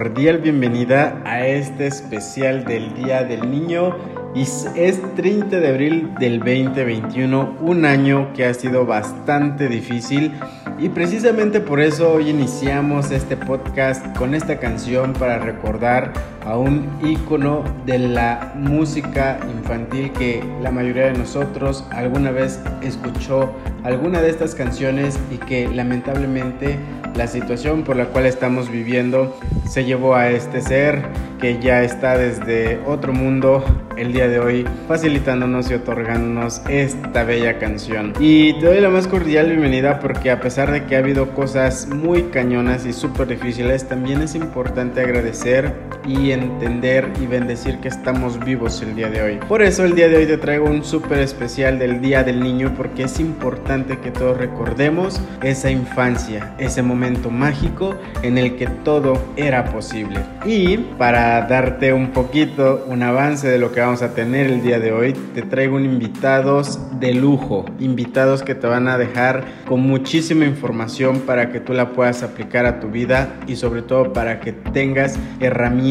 cordial bienvenida a este especial del Día del Niño. Y es 30 de abril del 2021, un año que ha sido bastante difícil y precisamente por eso hoy iniciamos este podcast con esta canción para recordar a un ícono de la música infantil que la mayoría de nosotros alguna vez escuchó alguna de estas canciones y que lamentablemente la situación por la cual estamos viviendo se llevó a este ser que ya está desde otro mundo el día de hoy facilitándonos y otorgándonos esta bella canción. Y te doy la más cordial bienvenida porque a pesar de que ha habido cosas muy cañonas y súper difíciles, también es importante agradecer y entender y bendecir que estamos vivos el día de hoy. Por eso el día de hoy te traigo un súper especial del Día del Niño porque es importante que todos recordemos esa infancia, ese momento mágico en el que todo era posible. Y para darte un poquito, un avance de lo que vamos a tener el día de hoy, te traigo un invitados de lujo, invitados que te van a dejar con muchísima información para que tú la puedas aplicar a tu vida y sobre todo para que tengas herramientas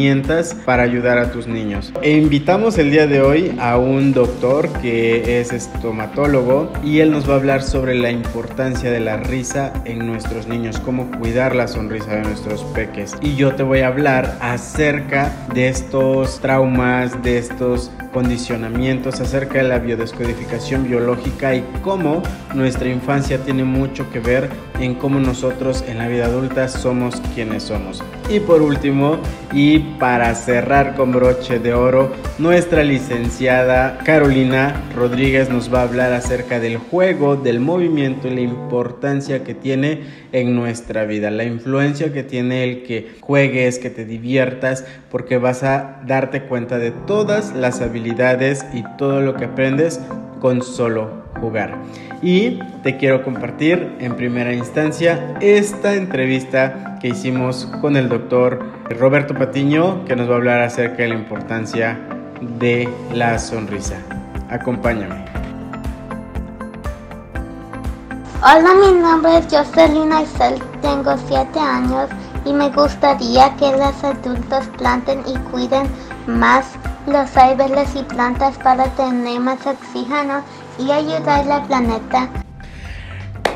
para ayudar a tus niños. E invitamos el día de hoy a un doctor que es estomatólogo y él nos va a hablar sobre la importancia de la risa en nuestros niños, cómo cuidar la sonrisa de nuestros peques. Y yo te voy a hablar acerca de estos traumas, de estos condicionamientos, acerca de la biodescodificación biológica y cómo nuestra infancia tiene mucho que ver en cómo nosotros en la vida adulta somos quienes somos. Y por último, y para cerrar con broche de oro, nuestra licenciada Carolina Rodríguez nos va a hablar acerca del juego, del movimiento y la importancia que tiene en nuestra vida, la influencia que tiene el que juegues, que te diviertas, porque vas a darte cuenta de todas las habilidades y todo lo que aprendes con solo jugar. Y te quiero compartir en primera instancia esta entrevista que hicimos con el doctor Roberto Patiño, que nos va a hablar acerca de la importancia de la sonrisa. Acompáñame. Hola, mi nombre es Jocelyn Isel, tengo 7 años y me gustaría que los adultos planten y cuiden más los árboles y plantas para tener más oxígeno y ayudar al planeta.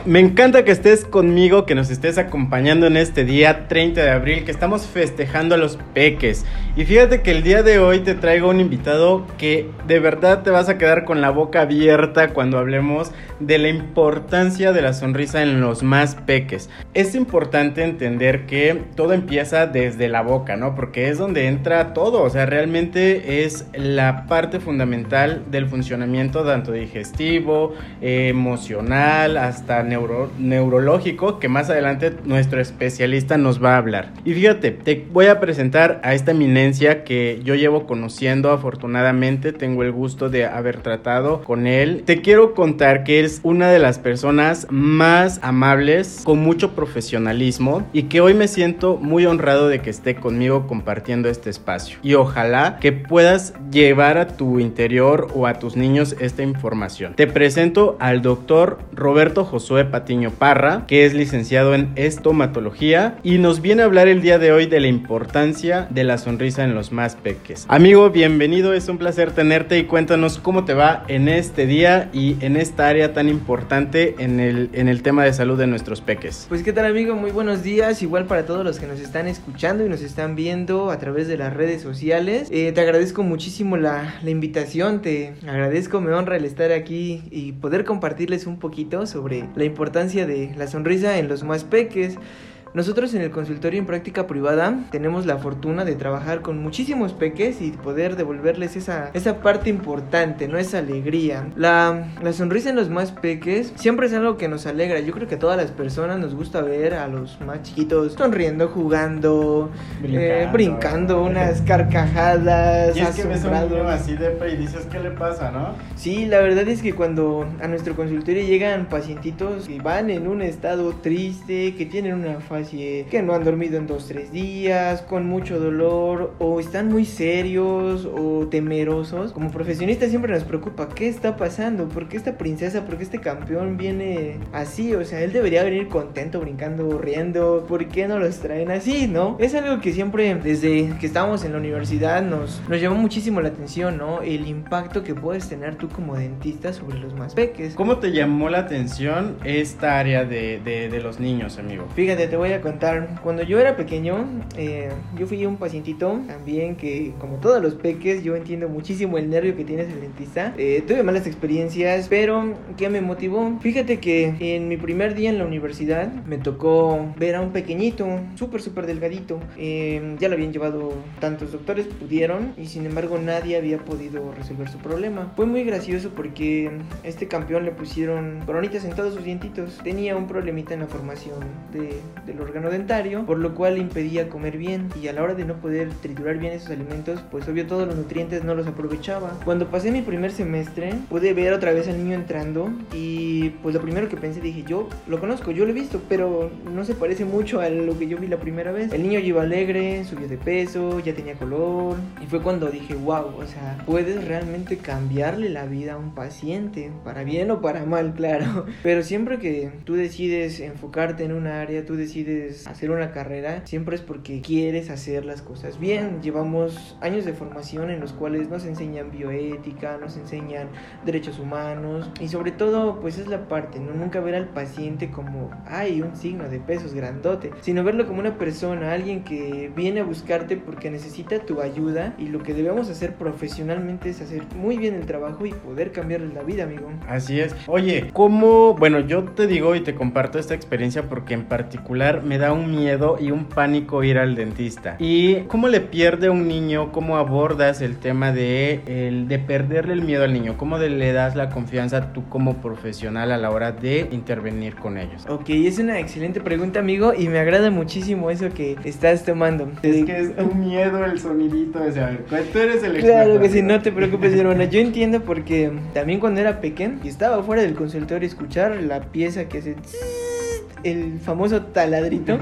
Me encanta que estés conmigo, que nos estés acompañando en este día 30 de abril, que estamos festejando a los peques. Y fíjate que el día de hoy te traigo un invitado que de verdad te vas a quedar con la boca abierta cuando hablemos de la importancia de la sonrisa en los más peques. Es importante entender que todo empieza desde la boca, ¿no? Porque es donde entra todo, o sea, realmente es la parte fundamental del funcionamiento tanto digestivo, emocional, hasta neuro- neurológico, que más adelante nuestro especialista nos va a hablar. Y fíjate, te voy a presentar a esta eminencia que yo llevo conociendo afortunadamente, tengo el gusto de haber tratado con él. Te quiero contar que es una de las personas más amables, con mucho profesionalismo y que hoy me siento muy honrado de que esté conmigo compartiendo este espacio. Y ojalá que puedas llevar a tu interior o a tus niños esta información. Te presento al doctor Roberto Josué Patiño Parra, que es licenciado en estomatología y nos viene a hablar el día de hoy de la importancia de la sonrisa en los más peques. Amigo, bienvenido, es un placer tenerte y cuéntanos cómo te va en este día y en esta área tan importante en el, en el tema de salud de nuestros peques. Pues qué tal amigo, muy buenos días, igual para todos los que nos están escuchando y nos están viendo a través de las redes sociales. Eh, te agradezco muchísimo la, la invitación, te agradezco, me honra el estar aquí y poder compartirles un poquito sobre la importancia de la sonrisa en los más peques. Nosotros en el consultorio en práctica privada tenemos la fortuna de trabajar con muchísimos peques y poder devolverles esa, esa parte importante, ¿no? Esa alegría. La, la sonrisa en los más peques siempre es algo que nos alegra. Yo creo que a todas las personas nos gusta ver a los más chiquitos sonriendo, jugando, brincando, eh, brincando unas carcajadas. Y es que ves a un niño así de y dices, ¿qué le pasa, no? Sí, la verdad es que cuando a nuestro consultorio llegan pacientitos que van en un estado triste, que tienen una fase que no han dormido en dos, tres días, con mucho dolor, o están muy serios o temerosos. Como profesionistas siempre nos preocupa qué está pasando, por qué esta princesa, por qué este campeón viene así, o sea, él debería venir contento, brincando, riendo, ¿por qué no los traen así, no? Es algo que siempre desde que estábamos en la universidad nos, nos llamó muchísimo la atención, ¿no? El impacto que puedes tener tú como dentista sobre los más peques. ¿Cómo te llamó la atención esta área de, de, de los niños, amigo? Fíjate, te voy a contar. Cuando yo era pequeño, eh, yo fui un pacientito también que, como todos los peques, yo entiendo muchísimo el nervio que tienes el dentista. Eh, tuve malas experiencias, pero ¿qué me motivó? Fíjate que en mi primer día en la universidad me tocó ver a un pequeñito, súper, súper delgadito. Eh, ya lo habían llevado tantos doctores, pudieron, y sin embargo nadie había podido resolver su problema. Fue muy gracioso porque este campeón le pusieron coronitas en todos sus dientitos. Tenía un problemita en la formación de, de órgano dentario, por lo cual impedía comer bien y a la hora de no poder triturar bien esos alimentos, pues obvio todos los nutrientes no los aprovechaba. Cuando pasé mi primer semestre, pude ver otra vez al niño entrando y pues lo primero que pensé dije, yo lo conozco, yo lo he visto, pero no se parece mucho a lo que yo vi la primera vez. El niño iba alegre, subió de peso, ya tenía color y fue cuando dije, wow, o sea, puedes realmente cambiarle la vida a un paciente, para bien o para mal, claro. Pero siempre que tú decides enfocarte en una área, tú decides hacer una carrera, siempre es porque quieres hacer las cosas bien. Llevamos años de formación en los cuales nos enseñan bioética, nos enseñan derechos humanos y sobre todo pues es la parte, no nunca ver al paciente como hay un signo de pesos grandote, sino verlo como una persona, alguien que viene a buscarte porque necesita tu ayuda y lo que debemos hacer profesionalmente es hacer muy bien el trabajo y poder cambiarle la vida, amigo. Así es. Oye, ¿cómo? Bueno, yo te digo y te comparto esta experiencia porque en particular me da un miedo y un pánico ir al dentista. ¿Y cómo le pierde un niño? ¿Cómo abordas el tema de, el, de perderle el miedo al niño? ¿Cómo le das la confianza tú como profesional a la hora de intervenir con ellos? Ok, es una excelente pregunta, amigo, y me agrada muchísimo eso que estás tomando. Es que es un miedo el sonidito de saber. Tú eres el experto. Claro que sí, no te preocupes, hermana. Yo entiendo porque también cuando era pequeño y estaba fuera del consultorio escuchar la pieza que se el famoso taladrito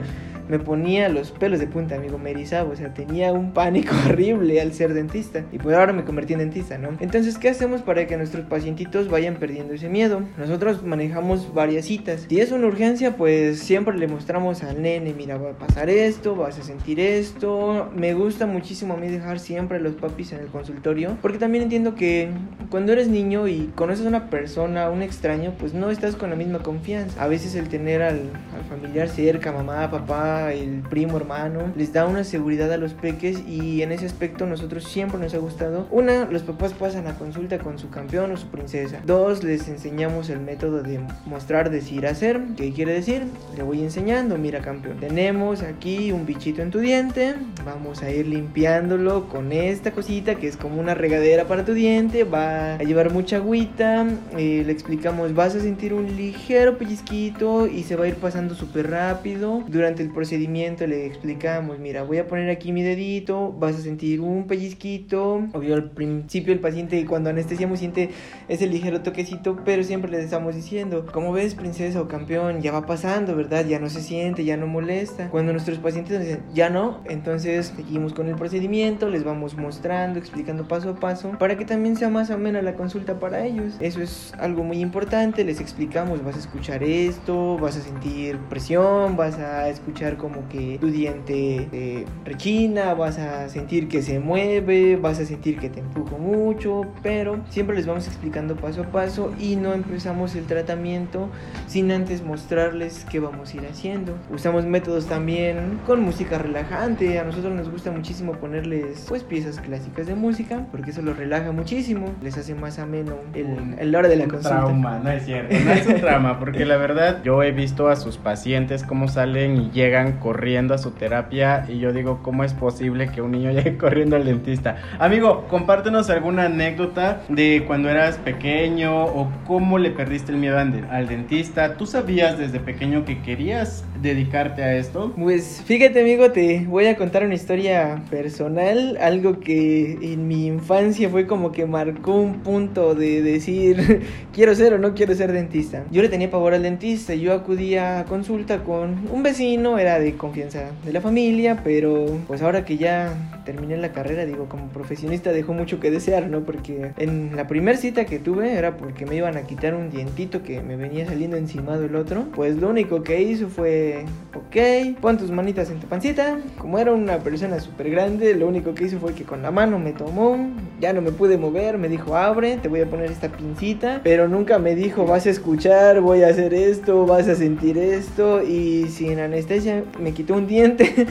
me ponía los pelos de punta, amigo, me erizaba, o sea, tenía un pánico horrible al ser dentista y pues ahora me convertí en dentista, ¿no? Entonces, ¿qué hacemos para que nuestros pacientitos vayan perdiendo ese miedo? Nosotros manejamos varias citas. Si es una urgencia, pues siempre le mostramos al nene, mira, va a pasar esto, vas a sentir esto. Me gusta muchísimo a mí dejar siempre a los papis en el consultorio, porque también entiendo que cuando eres niño y conoces a una persona, un extraño, pues no estás con la misma confianza. A veces el tener al, al familiar cerca, mamá, papá, el primo, hermano, les da una seguridad a los peques y en ese aspecto nosotros siempre nos ha gustado. Una, los papás pasan a consulta con su campeón o su princesa. Dos, les enseñamos el método de mostrar, decir, hacer. ¿Qué quiere decir? Le voy enseñando, mira campeón. Tenemos aquí un bichito en tu diente, vamos a ir limpiándolo con esta cosita que es como una regadera para tu diente, va a llevar mucha agüita, eh, le explicamos, vas a sentir un ligero pellizquito y se va a ir pasando súper rápido durante el proceso procedimiento le explicamos, mira, voy a poner aquí mi dedito, vas a sentir un pellizquito. Obvio, al principio el paciente cuando anestesiamos siente ese ligero toquecito, pero siempre le estamos diciendo, como ves, princesa o campeón, ya va pasando, ¿verdad? Ya no se siente, ya no molesta. Cuando nuestros pacientes nos dicen, ya no, entonces seguimos con el procedimiento, les vamos mostrando, explicando paso a paso, para que también sea más amena la consulta para ellos. Eso es algo muy importante, les explicamos, vas a escuchar esto, vas a sentir presión, vas a escuchar como que tu diente eh, rechina, vas a sentir que se mueve, vas a sentir que te empujo mucho, pero siempre les vamos explicando paso a paso y no empezamos el tratamiento sin antes mostrarles qué vamos a ir haciendo. Usamos métodos también con música relajante, a nosotros nos gusta muchísimo ponerles pues piezas clásicas de música porque eso los relaja muchísimo, les hace más ameno el, el hora de la un consulta. trauma, no es cierto, no es un trauma, porque la verdad yo he visto a sus pacientes cómo salen y llegan corriendo a su terapia y yo digo, ¿cómo es posible que un niño llegue corriendo al dentista? Amigo, compártenos alguna anécdota de cuando eras pequeño o cómo le perdiste el miedo al, dentista. ¿Tú sabías desde pequeño que querías dedicarte a esto? Pues fíjate amigo, te voy a contar una historia personal, algo que en mi infancia fue como que marcó un punto de decir quiero ser o no quiero ser dentista. Yo le tenía pavor al dentista, yo acudía a consulta con un vecino, era de confianza de la familia, pero pues ahora que ya terminé la carrera, digo, como profesionista dejó mucho que desear, ¿no? Porque en la primera cita que tuve era porque me iban a quitar un dientito que me venía saliendo encimado el otro. Pues lo único que hizo fue, ok, pon tus manitas en tu pancita. Como era una persona súper grande, lo único que hizo fue que con la mano me tomó, ya no me pude mover, me dijo, abre, te voy a poner esta pincita, pero nunca me dijo, vas a escuchar, voy a hacer esto, vas a sentir esto, y sin anestesia me quitó un diente.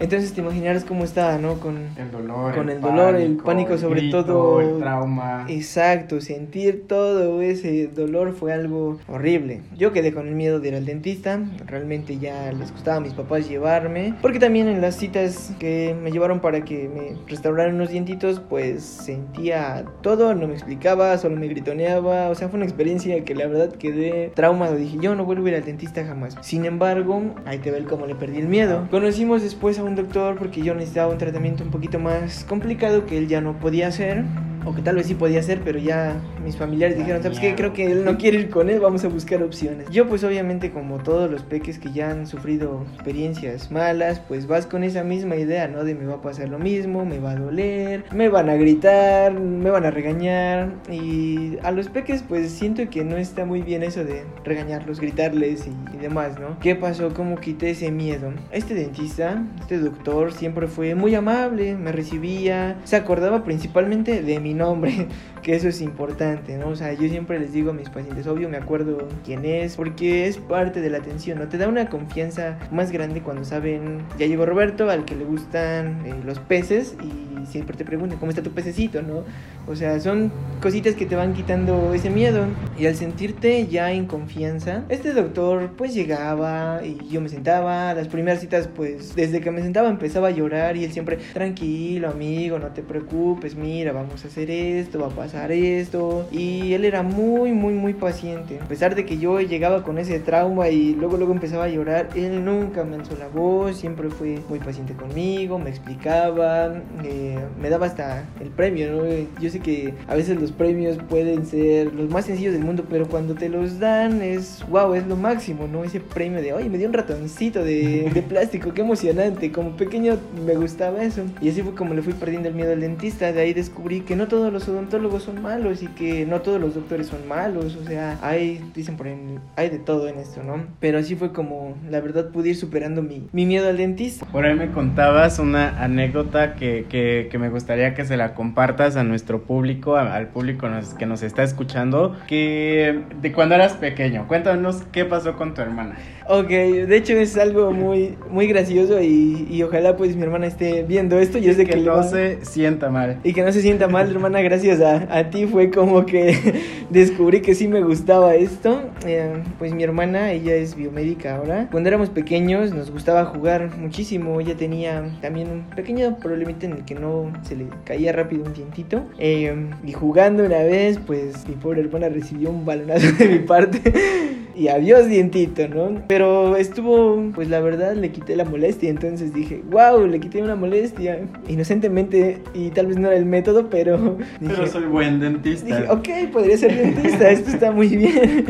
Entonces te imaginarás cómo estaba, ¿no? Con El dolor. Con el dolor, el pánico sobre grito, todo. El trauma. Exacto, sentir todo ese dolor fue algo horrible. Yo quedé con el miedo de ir al dentista, realmente ya les gustaba a mis papás llevarme, porque también en las citas que me llevaron para que me restauraran unos dientitos, pues sentía todo, no me explicaba, solo me gritoneaba, o sea, fue una experiencia que la verdad quedé traumado, dije, yo no vuelvo a ir al dentista jamás. Sin embargo, ahí te ve cómo le perdí el miedo. Conocimos después a un doctor porque yo necesitaba un tratamiento un poquito más complicado que él ya no podía hacer o que tal vez sí podía hacer, pero ya mis familiares dijeron, ¿sabes qué? Creo que él no quiere ir con él, vamos a buscar opciones. Yo pues obviamente como todos los peques que ya han sufrido experiencias malas, pues vas con esa misma idea, ¿no? De me va a pasar lo mismo, me va a doler, me van a gritar, me van a regañar y a los peques pues siento que no está muy bien eso de regañarlos, gritarles y, y demás, ¿no? ¿Qué pasó? ¿Cómo quité ese miedo? Este dentista, este doctor siempre fue muy amable, me recibía, se acordaba principalmente de mi nombre, que eso es importante, ¿no? O sea, yo siempre les digo a mis pacientes, obvio me acuerdo quién es, porque es parte de la atención, ¿no? Te da una confianza más grande cuando saben, ya llegó Roberto, al que le gustan eh, los peces y siempre te preguntan, ¿cómo está tu pececito, no? O sea, son cositas que te van quitando ese miedo y al sentirte ya en confianza, este doctor pues llegaba y yo me sentaba, las primeras citas pues desde que me sentaba empezaba a llorar y él siempre, tranquilo amigo, no te preocupes, mira, vamos a hacer esto, va a pasar esto. Y él era muy, muy, muy paciente. A pesar de que yo llegaba con ese trauma y luego, luego empezaba a llorar, él nunca me alzó la voz, siempre fue muy paciente conmigo, me explicaba, eh, me daba hasta el premio, ¿no? Yo sé que a veces los premios pueden ser los más sencillos del mundo, pero cuando te los dan es, wow, es lo máximo, ¿no? Ese premio de, oye, me dio un ratoncito de, de plástico, qué emocionante. Como pequeño me gustaba eso. Y así fue como le fui perdiendo el miedo al dentista. De ahí descubrí que no todos los odontólogos son malos y que no todos los doctores son malos. O sea, hay, dicen por ahí, hay de todo en esto, ¿no? Pero así fue como, la verdad, pude ir superando mi, mi miedo al dentista. Por ahí me contabas una anécdota que, que, que me gustaría que se la compartas a nuestro público, a- al público nos- que nos está escuchando, que de cuando eras pequeño. Cuéntanos qué pasó con tu hermana. Ok, de hecho es algo muy, muy gracioso y, y ojalá pues mi hermana esté viendo esto. Yo sé que, que no va- se sienta mal. Y que no se sienta mal, gracias a, a ti fue como que descubrí que sí me gustaba esto. Eh, pues mi hermana, ella es biomédica ahora. Cuando éramos pequeños nos gustaba jugar muchísimo. Ella tenía también un pequeño problemita en el que no se le caía rápido un dientito. Eh, y jugando una vez, pues mi pobre hermana recibió un balonazo de mi parte. Y adiós dientito, ¿no? Pero estuvo, pues la verdad le quité la molestia, entonces dije, wow, le quité una molestia, inocentemente, y tal vez no era el método, pero... Pero soy buen dentista. Dije, ok, podría ser dentista, esto está muy bien.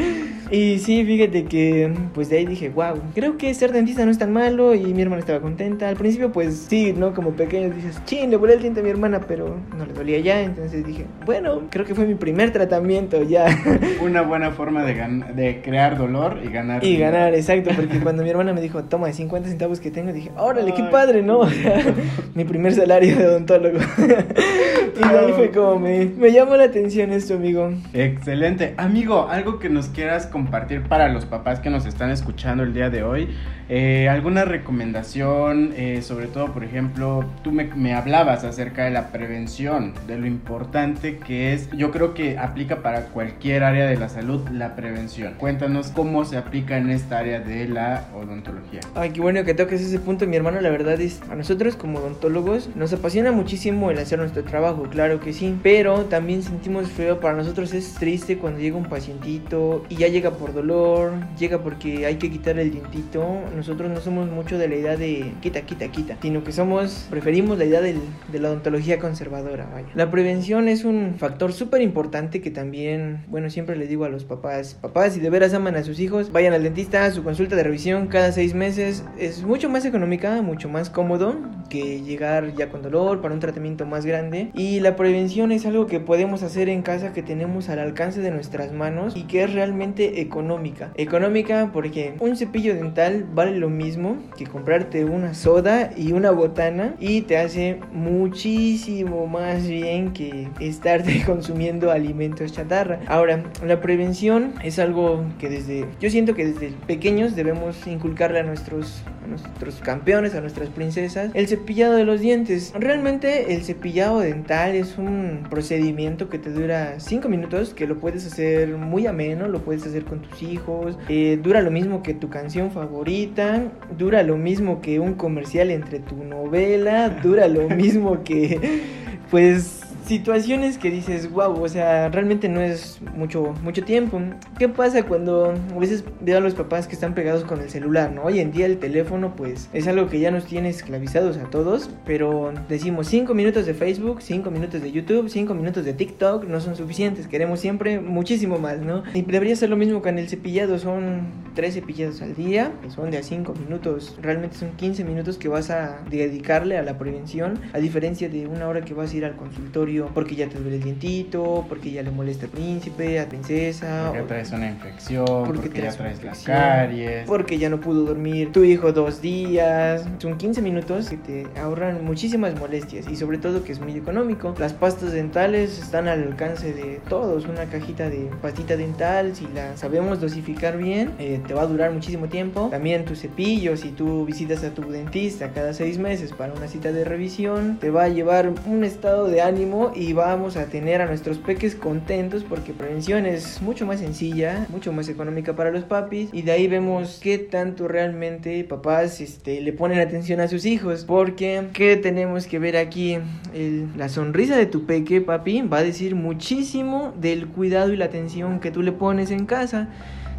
Y sí, fíjate que pues de ahí dije, wow, creo que ser dentista no es tan malo y mi hermana estaba contenta. Al principio pues sí, ¿no? Como pequeño dices, chin, le volé el diente a mi hermana, pero no le dolía ya. Entonces dije, bueno, creo que fue mi primer tratamiento ya. Una buena forma de, de crear dolor y ganar. Y ganar, exacto, porque cuando mi hermana me dijo, toma, de 50 centavos que tengo, dije, órale, qué padre, ¿no? O sea, mi primer salario de odontólogo. y de ahí fue como me, me llamó la atención esto, amigo. Excelente. Amigo, algo que nos quieras compartir para los papás que nos están escuchando el día de hoy. Eh, ¿Alguna recomendación? Eh, sobre todo, por ejemplo, tú me, hablabas acerca de la prevención, de lo importante que es. Yo creo que aplica para cualquier área de la salud la prevención. Cuéntanos cómo se aplica en esta área de la odontología. Ay, qué bueno que toques ese punto, mi hermano. La verdad es, a nosotros como odontólogos nos apasiona muchísimo el hacer nuestro trabajo, claro que sí. Pero también sentimos feo, para nosotros es triste cuando llega un pacientito y ya llega por dolor, llega porque hay que quitar el dientito. Nosotros no somos mucho de la idea de quita, quita, quita, sino que somos, preferimos la idea del- de la odontología conservadora, vaya. La prevención es un factor súper importante que también, bueno, siempre les digo a los papás, papás, si de veras aman a sus hijos, vayan al dentista, su consulta de revisión cada seis meses es mucho más económica, mucho más cómodo que llegar ya con dolor para un tratamiento más grande. Y la prevención es algo que podemos hacer en casa que tenemos al alcance de nuestras manos y que es realmente económica. Económica porque un cepillo dental vale lo mismo que comprarte una soda y una botana y te hace muchísimo más bien que estarte consumiendo alimentos chatarra. Ahora, la prevención es algo que desde yo siento que desde pequeños debemos inculcarle a nuestros a nuestros campeones, a nuestras princesas, el cepillado de los dientes. Realmente el cepillado dental es un procedimiento que te dura 5 minutos, que lo puedes hacer muy ameno, lo puedes hacer con tus hijos, eh, dura lo mismo que tu canción favorita, dura lo mismo que un comercial entre tu novela, dura lo mismo que pues situaciones que dices, wow, o sea, realmente no es mucho, mucho tiempo. ¿Qué pasa cuando a veces veo a los papás que están pegados con el celular, ¿no? Hoy en día el teléfono, pues, es algo que ya nos tiene esclavizados a todos, pero decimos 5 minutos de Facebook, 5 minutos de YouTube, 5 minutos de TikTok, no son suficientes, queremos siempre muchísimo más, ¿no? Y debería ser lo mismo con el cepillado, son 3 cepillados al día, son de a 5 minutos, realmente son 15 minutos que vas a dedicarle a la prevención, a diferencia de una hora que vas a ir al consultorio porque ya te duele el dientito, porque ya le molesta al príncipe, a princesa, Porque o traes una infección, Porque porque, ya traes traes la infección, caries. porque ya no pudo dormir tu hijo dos días. Son 15 minutos que te ahorran muchísimas molestias y sobre todo que es muy económico. Las pastas dentales están al alcance de todos. Una cajita de pastita dental, si la sabemos dosificar bien, eh, te va a durar muchísimo tiempo. También tu cepillo, si tú visitas a tu dentista cada seis meses para una cita de revisión, te va a llevar un estado de ánimo y vamos a tener a nuestros peques contentos porque prevención es mucho más sencilla, mucho más económica para los papis. Y de ahí vemos qué tanto realmente papás este, le ponen atención a sus hijos. Porque qué tenemos que ver aquí la sonrisa de tu peque papi va a decir muchísimo del cuidado y la atención que tú le pones en casa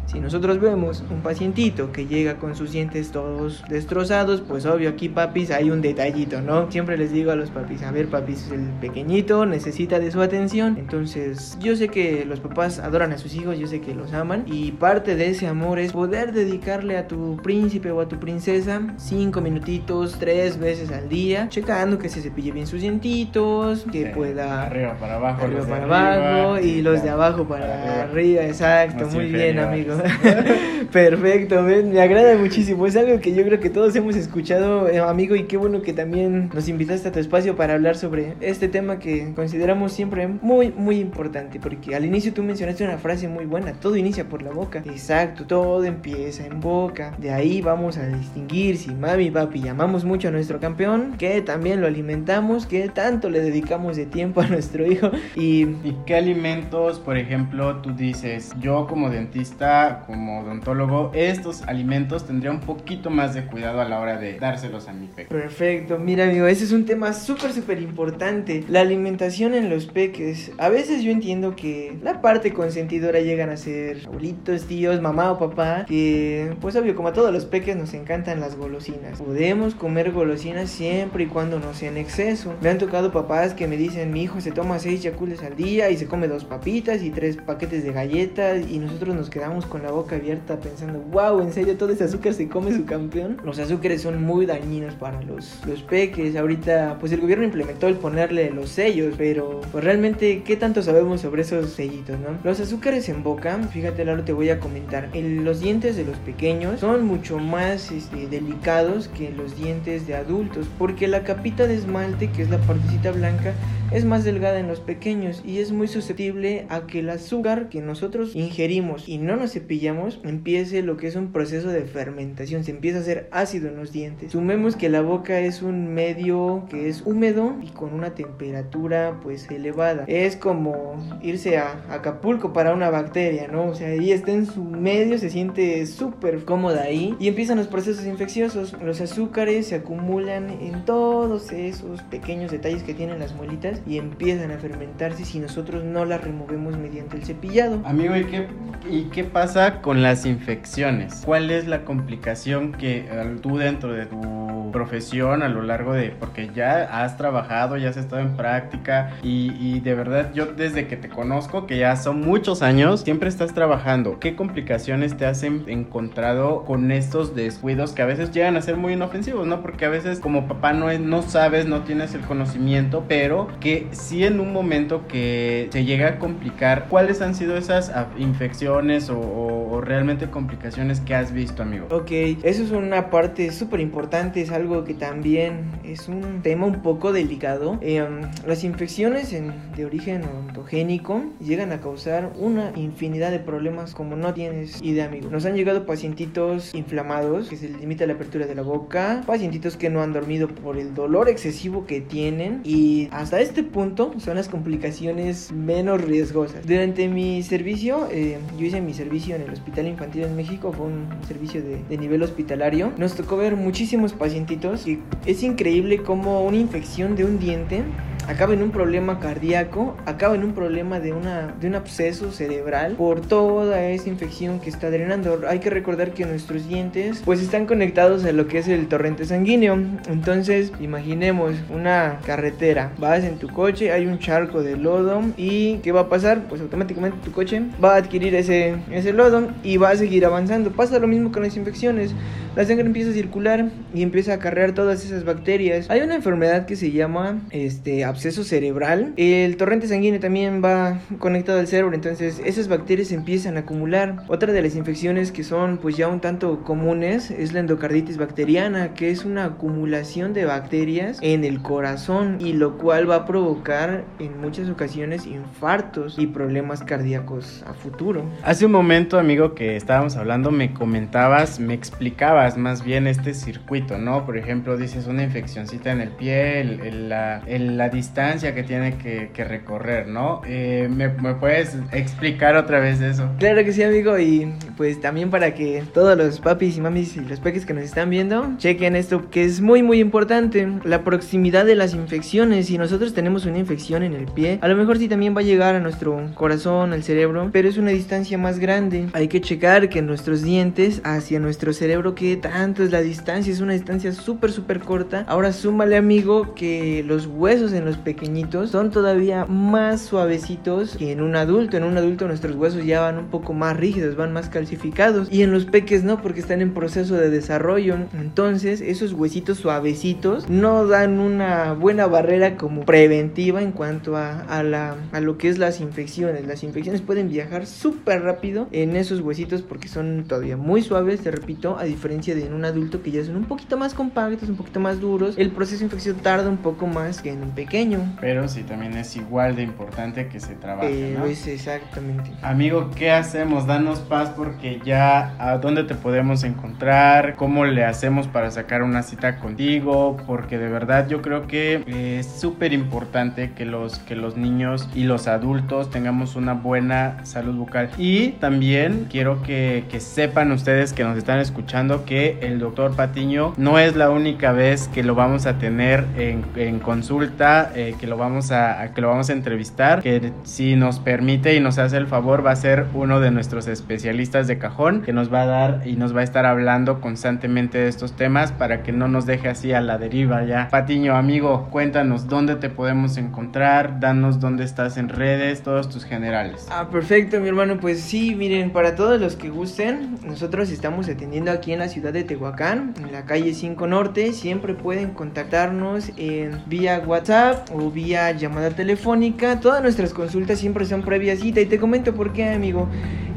si nosotros vemos un pacientito que llega con sus dientes todos destrozados, pues obvio aquí papis hay un detallito, ¿no? Siempre les digo a los papis, a ver papis, el pequeñito necesita de su atención. Entonces yo sé que los papás adoran a sus hijos, yo sé que los aman y parte de ese amor es poder dedicarle a tu príncipe o a tu princesa cinco minutitos, tres veces al día, checando que se cepille bien sus dientitos, que Sí, pueda... Arriba para abajo. Arriba los para arriba, abajo y los de abajo para, arriba. exacto, muy bien inferiores. Perfecto, me agrada muchísimo, es algo que yo creo que todos hemos escuchado, eh, amigo, y qué bueno que también nos invitaste a tu espacio para hablar sobre este tema que consideramos siempre muy, muy importante, porque al inicio tú mencionaste una frase muy buena, todo inicia por la boca, exacto, todo empieza en boca, de ahí vamos a distinguir si mami y papi llamamos mucho a nuestro campeón, que también lo alimentamos, que tanto le dedicamos de tiempo a nuestro hijo y ¿Y qué alimentos, por ejemplo, tú dices, yo como dentista como odontólogo, estos alimentos tendría un poquito más de cuidado a la hora de dárselos a mi peque. Perfecto, mira amigo, ese es un tema súper, súper importante. La alimentación en los peques. A veces yo entiendo que la parte consentidora llegan a ser abuelitos, tíos, mamá o papá, que pues obvio, como a todos los peques nos encantan las golosinas. Podemos comer golosinas siempre y cuando no sea en exceso. Me han tocado papás que me dicen, mi hijo se toma seis yacules al día y se come dos papitas y tres paquetes de galletas y nosotros nos quedamos con la boca abierta pensando, wow, en serio todo ese azúcar se come su campeón. Los azúcares son muy dañinos para los, los peques. Ahorita pues el gobierno implementó el ponerle los sellos, pero pues realmente qué tanto sabemos sobre esos sellitos, ¿no? Los azúcares en boca, fíjate Lalo, te voy a comentar, en los dientes de los pequeños son mucho más este, delicados que los dientes de adultos, porque la capita de esmalte, que es la partecita blanca, es más delgada en los pequeños y es muy susceptible a que el azúcar que nosotros ingerimos y no nos cepillamos empiece lo que es un proceso de fermentación, se empieza a hacer ácido en los dientes. Sumemos que la boca es un medio que es húmedo y con una temperatura pues elevada. Es como irse a Acapulco para una bacteria, ¿no? O sea, ahí está en su medio, se siente súper cómoda ahí y empiezan los procesos infecciosos. Los azúcares se acumulan en todos esos pequeños detalles que tienen las muelitas y empiezan a fermentarse si nosotros no las removemos mediante el cepillado. Amigo, ¿y qué, ¿y qué pasa con las infecciones? ¿Cuál es la complicación que eh, tú dentro de tu profesión a lo largo de, porque ya has trabajado, ya has estado en práctica y, y de verdad yo desde que te conozco, que ya son muchos años, siempre estás trabajando. ¿Qué complicaciones te has encontrado con estos descuidos que a veces llegan a ser muy inofensivos, ¿no? Porque a veces como papá no, es, no sabes, no tienes el conocimiento, pero que en un momento que se llega a complicar, ¿cuáles han sido esas infecciones o, o, realmente complicaciones que has visto, amigo? Ok, eso es una parte súper importante, es algo que también es un tema un poco delicado. Eh, las infecciones en, de origen ontogénico llegan a causar una infinidad de problemas como no tienes idea, amigo. Nos han llegado pacientitos inflamados, que se limita la apertura de la boca, pacientitos que no han dormido por el dolor excesivo que tienen y hasta este este punto son las complicaciones menos riesgosas. Durante mi servicio, eh, yo hice mi servicio en el Hospital Infantil en México, fue un servicio de, de nivel hospitalario. Nos tocó ver muchísimos pacientitos y es increíble cómo una infección de un diente acaba en un problema cardíaco, acaba en un problema de, una, de un absceso cerebral por toda esa infección que está drenando. Hay que recordar que nuestros dientes pues están conectados a lo que es el torrente sanguíneo. Entonces, imaginemos una carretera, vas en tu coche, hay un charco de lodo y ¿qué va a pasar? Pues automáticamente tu coche va a adquirir ese, ese lodo y va a seguir avanzando. Pasa lo mismo con las infecciones. La sangre empieza a circular y empieza a acarrear todas esas bacterias. Hay una enfermedad que se llama este absceso cerebral. El torrente sanguíneo también va conectado al cerebro, entonces esas bacterias empiezan a acumular. Otra de las infecciones que son pues ya un tanto comunes es la endocarditis bacteriana, que es una acumulación de bacterias en el corazón y lo cual va a provocar en muchas ocasiones infartos y problemas cardíacos a futuro. Hace un momento, amigo, que estábamos hablando, me comentabas, me explicabas más bien este circuito, ¿no? Por ejemplo, dices una infeccióncita en el pie, el, la, la distancia que tiene que, que recorrer, ¿no? Eh, ¿me, ¿me, puedes explicar otra vez eso? Claro que sí, amigo, y pues también para que todos los papis y mamis y los peques que nos están viendo chequen esto que es muy muy importante, la proximidad de las infecciones. Si nosotros tenemos una infección en el pie, a lo mejor sí también va a llegar a nuestro corazón, al cerebro, pero es una distancia más grande. Hay que checar que nuestros dientes hacia nuestro cerebro, que tanto es la distancia, es una distancia súper súper corta. Ahora súmale, amigo, que los huesos en los pequeñitos son todavía más suavecitos que en un adulto. En un adulto nuestros huesos ya van un poco más rígidos, van más calcificados. Y en los peques no, porque están en proceso de desarrollo. Entonces, esos huesitos suavecitos no dan una buena barrera como preventiva en cuanto a, a, la, a lo que es las infecciones. Las infecciones pueden viajar súper rápido en esos huesitos porque son todavía muy suaves, te repito, a diferencia diferencia de en un adulto que ya son un poquito más compactos, un poquito más duros, el proceso de infección tarda un poco más que en un pequeño. Pero sí, también es igual de importante que se trabaje, Eh, ¿no? exactamente. Amigo, ¿qué hacemos? Danos paz porque ya a dónde te podemos encontrar, cómo le hacemos para sacar una cita contigo, porque de verdad yo creo que es súper importante que los, que los niños y los adultos tengamos una buena salud bucal. Y también quiero que, que sepan ustedes que nos están escuchando que el doctor Patiño no es la única vez que lo vamos a tener en, en consulta, eh, que lo vamos a, a- que lo vamos a entrevistar, que si nos permite y nos hace el favor va a ser uno de nuestros especialistas de cajón que nos va a dar y nos va a estar hablando constantemente de estos temas para que no nos deje así a la deriva ya. Patiño, amigo, cuéntanos dónde te podemos encontrar, danos dónde estás en redes, todos tus generales. Ah, perfecto, mi hermano. Pues sí, miren, para todos los que gusten, nosotros estamos atendiendo aquí en la ciudad de Tehuacán, en la calle 5 Norte. Siempre pueden contactarnos en vía WhatsApp o vía llamada telefónica. Todas nuestras consultas siempre son previa cita. Y te comento por qué, amigo.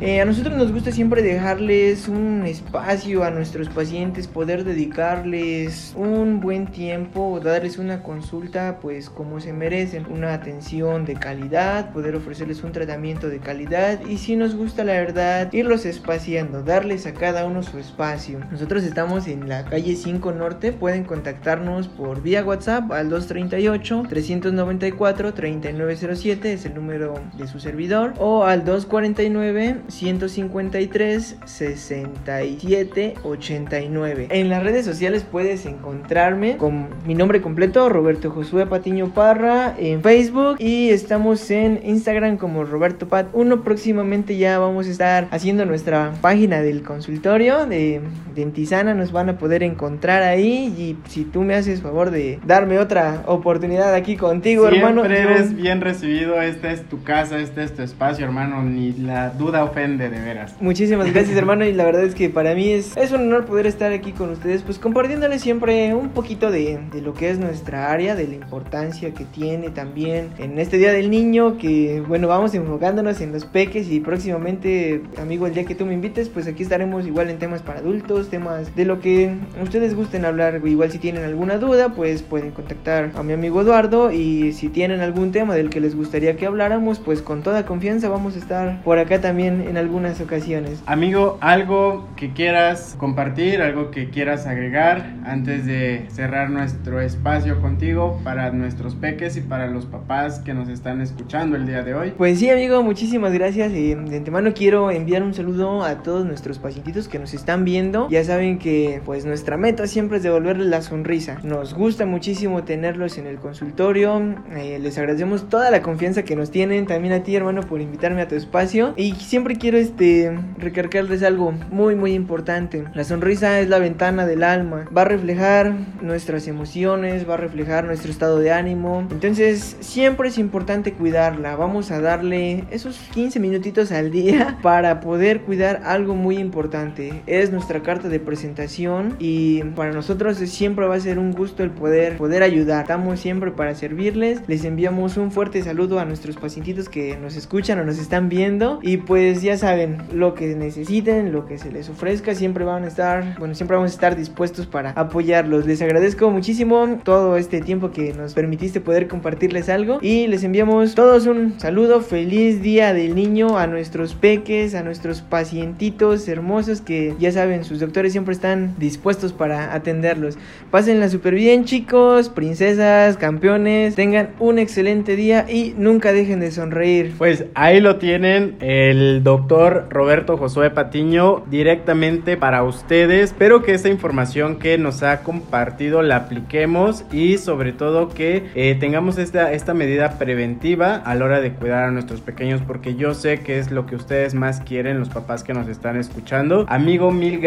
Eh, a nosotros nos gusta siempre dejarles un espacio a nuestros pacientes, poder dedicarles un buen tiempo, darles una consulta pues como se merecen, una atención de calidad, poder ofrecerles un tratamiento de calidad y si nos gusta la verdad, irlos espaciando, darles a cada uno su espacio. Nosotros estamos en la calle 5 Norte, pueden contactarnos por vía WhatsApp al 238 394 3907 es el número de su servidor o al 249 153 67 89. En las redes sociales puedes encontrarme con mi nombre completo, Roberto Josué Patiño Parra, en Facebook y estamos en Instagram como Roberto Pat 1. Próximamente ya vamos a estar haciendo nuestra página del consultorio de Nos van a poder encontrar ahí y si tú me haces favor de darme otra oportunidad aquí contigo, hermano. Siempre yo- eres bien recibido, esta es tu casa, este es tu espacio, hermano, ni la duda ofende de veras. Muchísimas gracias hermano y la verdad es que para mí es, es un honor poder estar aquí con ustedes pues compartiéndoles siempre un poquito de, de lo que es nuestra área, de la importancia que tiene también en este Día del Niño que bueno vamos enfocándonos en los peques y próximamente amigo el día que tú me invites pues aquí estaremos igual en temas para adultos, temas de lo que ustedes gusten hablar, igual si tienen alguna duda pues pueden contactar a mi amigo Eduardo y si tienen algún tema del que les gustaría que habláramos pues con toda confianza vamos a estar por acá también en algunas ocasiones. Amigo, algo que quieras compartir, algo que quieras agregar antes de cerrar nuestro espacio contigo para nuestros peques y para los papás que nos están escuchando el día de hoy. Pues sí, amigo, muchísimas gracias. Eh, de antemano quiero enviar un saludo a todos nuestros pacientitos que nos están viendo. Ya saben que pues nuestra meta siempre es devolverles la sonrisa. Nos gusta muchísimo tenerlos en el consultorio. Eh, les agradecemos toda la confianza que nos tienen. También a ti, hermano, por invitarme a tu espacio. Y siempre quiero este recargarles algo muy muy importante. La sonrisa es la ventana del alma. Va a reflejar nuestras emociones, va a reflejar nuestro estado de ánimo. Entonces, siempre es importante cuidarla. Vamos a darle esos 15 minutitos al día para poder cuidar algo muy importante. Es nuestra carta de presentación y para nosotros siempre va a ser un gusto el poder poder ayudar. Estamos siempre para servirles. Les enviamos un fuerte saludo a nuestros pacientitos que nos escuchan o nos están viendo y pues ya saben lo que necesiten, lo que se les ofrezca, siempre van a estar, bueno, siempre vamos a estar dispuestos para apoyarlos. Les agradezco muchísimo todo este tiempo que nos permitiste poder compartirles algo y les enviamos todos un saludo, feliz día del niño a nuestros peques, a nuestros pacientitos hermosos que ya saben, sus doctores siempre están dispuestos para atenderlos. Pásenla súper bien chicos, princesas, campeones, tengan un excelente día y nunca dejen de sonreír. Pues ahí lo tienen, el doctor Roberto Josué Patiño, directamente para ustedes. Espero que esta información que nos ha compartido la apliquemos y sobre todo que eh, tengamos esta, esta medida preventiva a la hora de cuidar a nuestros pequeños, porque yo sé que es lo que ustedes más quieren, los papás que nos están escuchando. Amigo, mil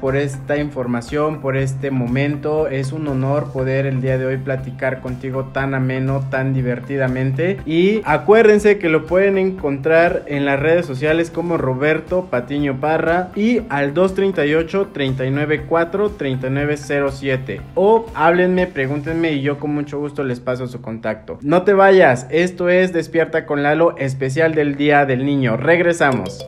por esta información, por este momento. Es un honor poder el día de hoy platicar contigo tan ameno, tan divertidamente. Y acuérdense que lo pueden encontrar en las redes sociales como Roberto Patiño Parra y al 238 394 3907 o háblenme, pregúntenme y yo con mucho gusto les paso su contacto. No te vayas, esto es Despierta con Lalo, especial del Día del Niño. Regresamos.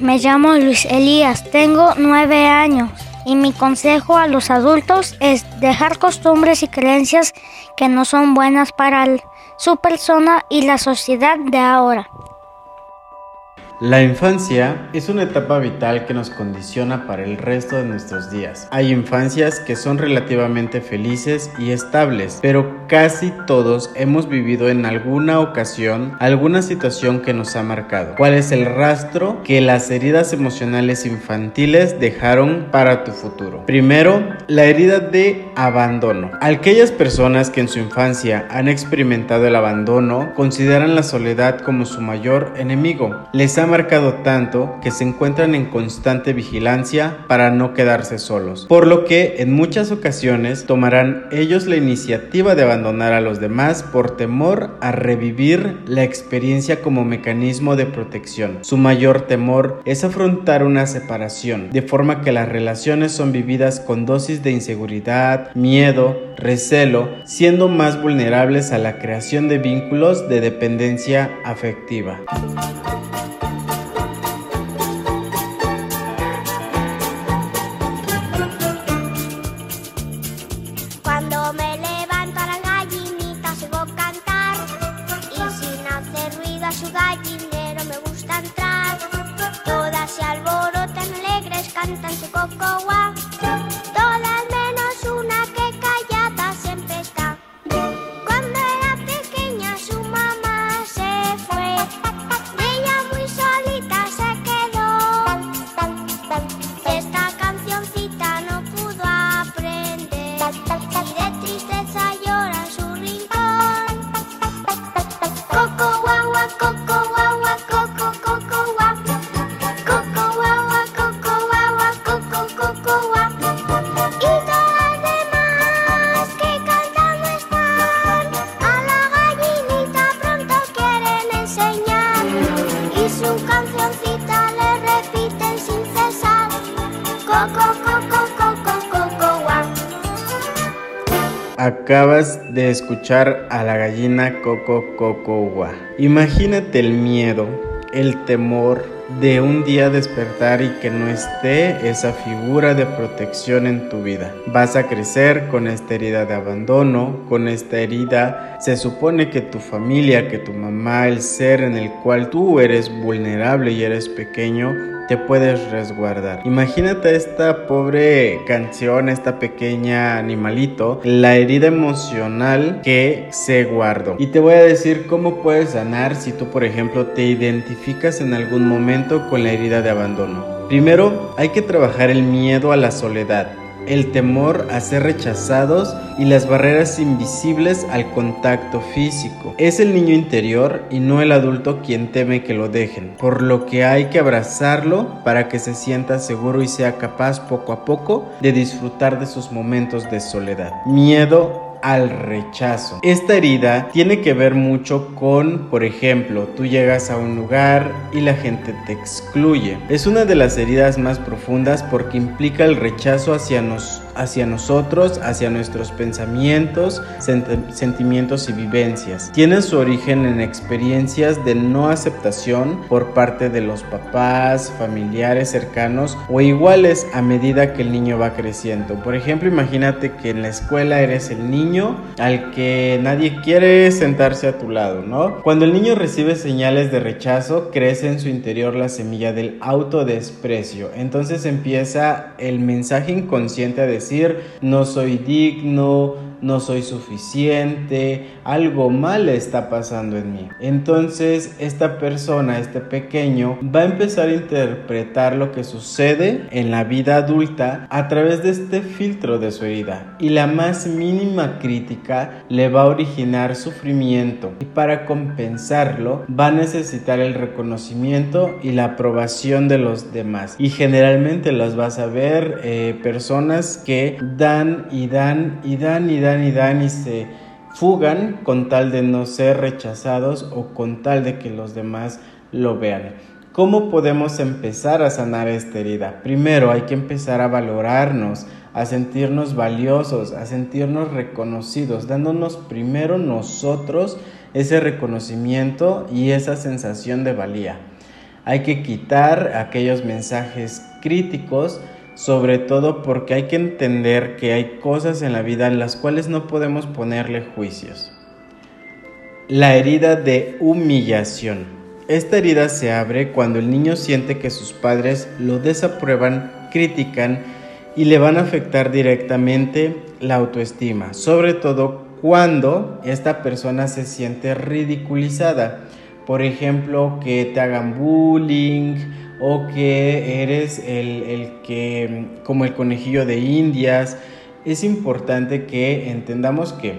Me llamo Luis Elías, tengo nueve años y mi consejo a los adultos es dejar costumbres y creencias que no son buenas para su persona y la sociedad de ahora. La infancia es una etapa vital que nos condiciona para el resto de nuestros días. Hay infancias que son relativamente felices y estables, pero casi todos hemos vivido en alguna ocasión alguna situación que nos ha marcado. ¿Cuál es el rastro que las heridas emocionales infantiles dejaron para tu futuro? Primero, la herida de abandono. Aquellas personas que en su infancia han experimentado el abandono consideran la soledad como su mayor enemigo. Les ha marcado tanto que se encuentran en constante vigilancia para no quedarse solos, por lo que en muchas ocasiones tomarán ellos la iniciativa de abandonar a los demás por temor a revivir la experiencia como mecanismo de protección. Su mayor temor es afrontar una separación, de forma que las relaciones son vividas con dosis de inseguridad, miedo, recelo, siendo más vulnerables a la creación de vínculos de dependencia afectiva. Su a la gallina Coco Coco Gua. Imagínate el miedo, el temor de un día despertar y que no esté esa figura de protección en tu vida. Vas a crecer con esta herida de abandono, con esta herida. Se supone que tu familia, que tu mamá, el ser en el cual tú eres vulnerable y eres pequeño, te puedes resguardar. Imagínate esta pobre canción, esta pequeña animalito, la herida emocional que se guardó. Y te voy a decir cómo puedes sanar si tú, por ejemplo, te identificas en algún momento con la herida de abandono. Primero, hay que trabajar el miedo a la soledad el temor a ser rechazados y las barreras invisibles al contacto físico. Es el niño interior y no el adulto quien teme que lo dejen, por lo que hay que abrazarlo para que se sienta seguro y sea capaz poco a poco de disfrutar de sus momentos de soledad. Miedo al rechazo. Esta herida tiene que ver mucho con, por ejemplo, tú llegas a un lugar y la gente te excluye. Es una de las heridas más profundas porque implica el rechazo hacia, nos, hacia nosotros, hacia nuestros pensamientos, sent- sentimientos y vivencias. Tiene su origen en experiencias de no aceptación por parte de los papás, familiares cercanos o iguales a medida que el niño va creciendo. Por ejemplo, imagínate que en la escuela eres el niño al que nadie quiere sentarse a tu lado, ¿no? Cuando el niño recibe señales de rechazo, crece en su interior la semilla del autodesprecio. Entonces empieza el mensaje inconsciente a decir, no soy digno, no soy suficiente, algo mal está pasando en mí. Entonces esta persona, este pequeño, va a empezar a interpretar lo que sucede en la vida adulta a través de este filtro de su herida. Y la más mínima crítica le va a originar sufrimiento. Y para compensarlo va a necesitar el reconocimiento y la aprobación de los demás. Y generalmente las vas a ver eh, personas que dan y dan y dan y dan y dan y se fugan con tal de no ser rechazados o con tal de que los demás lo vean. ¿Cómo podemos empezar a sanar esta herida? Primero hay que empezar a valorarnos, a sentirnos valiosos, a sentirnos reconocidos, dándonos primero nosotros ese reconocimiento y esa sensación de valía. Hay que quitar aquellos mensajes críticos sobre todo porque hay que entender que hay cosas en la vida en las cuales no podemos ponerle juicios. La herida de humillación. Esta herida se abre cuando el niño siente que sus padres lo desaprueban, critican y le van a afectar directamente la autoestima, sobre todo cuando esta persona se siente ridiculizada. Por ejemplo, que te hagan bullying, o que eres el, que, como el conejillo de indias, es importante que entendamos que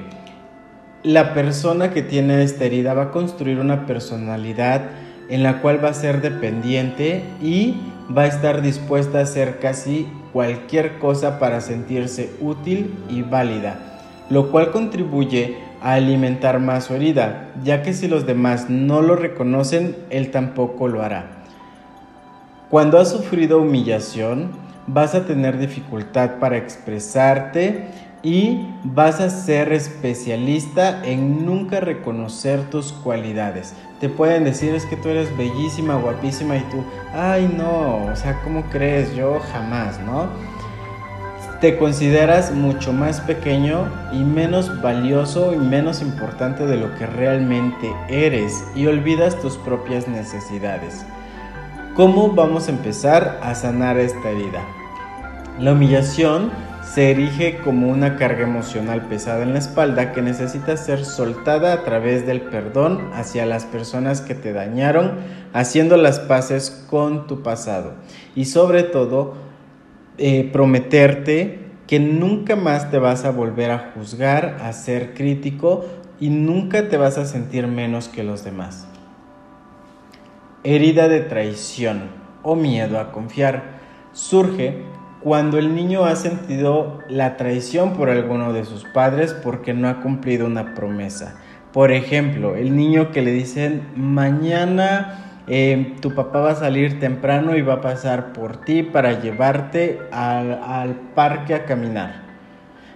la persona que tiene esta herida va a construir una personalidad en la cual va a ser dependiente y va a estar dispuesta a hacer casi cualquier cosa para sentirse útil y válida, lo cual contribuye a alimentar más su herida, ya que si los demás no lo reconocen, él tampoco lo hará. Cuando has sufrido humillación, vas a tener dificultad para expresarte y vas a ser especialista en nunca reconocer tus cualidades. Te pueden decir es que tú eres bellísima, guapísima y tú, ay no, o sea, ¿cómo crees? Yo jamás, ¿no? Te consideras mucho más pequeño y menos valioso y menos importante de lo que realmente eres y olvidas tus propias necesidades. ¿Cómo vamos a empezar a sanar esta herida? La humillación se erige como una carga emocional pesada en la espalda que necesita ser soltada a través del perdón hacia las personas que te dañaron, haciendo las paces con tu pasado y sobre todo eh, prometerte que nunca más te vas a volver a juzgar, a ser crítico y nunca te vas a sentir menos que los demás herida de traición o miedo a confiar surge cuando el niño ha sentido la traición por alguno de sus padres porque no ha cumplido una promesa. Por ejemplo, el niño que le dicen mañana eh, tu papá va a salir temprano y va a pasar por ti para llevarte al parque a caminar.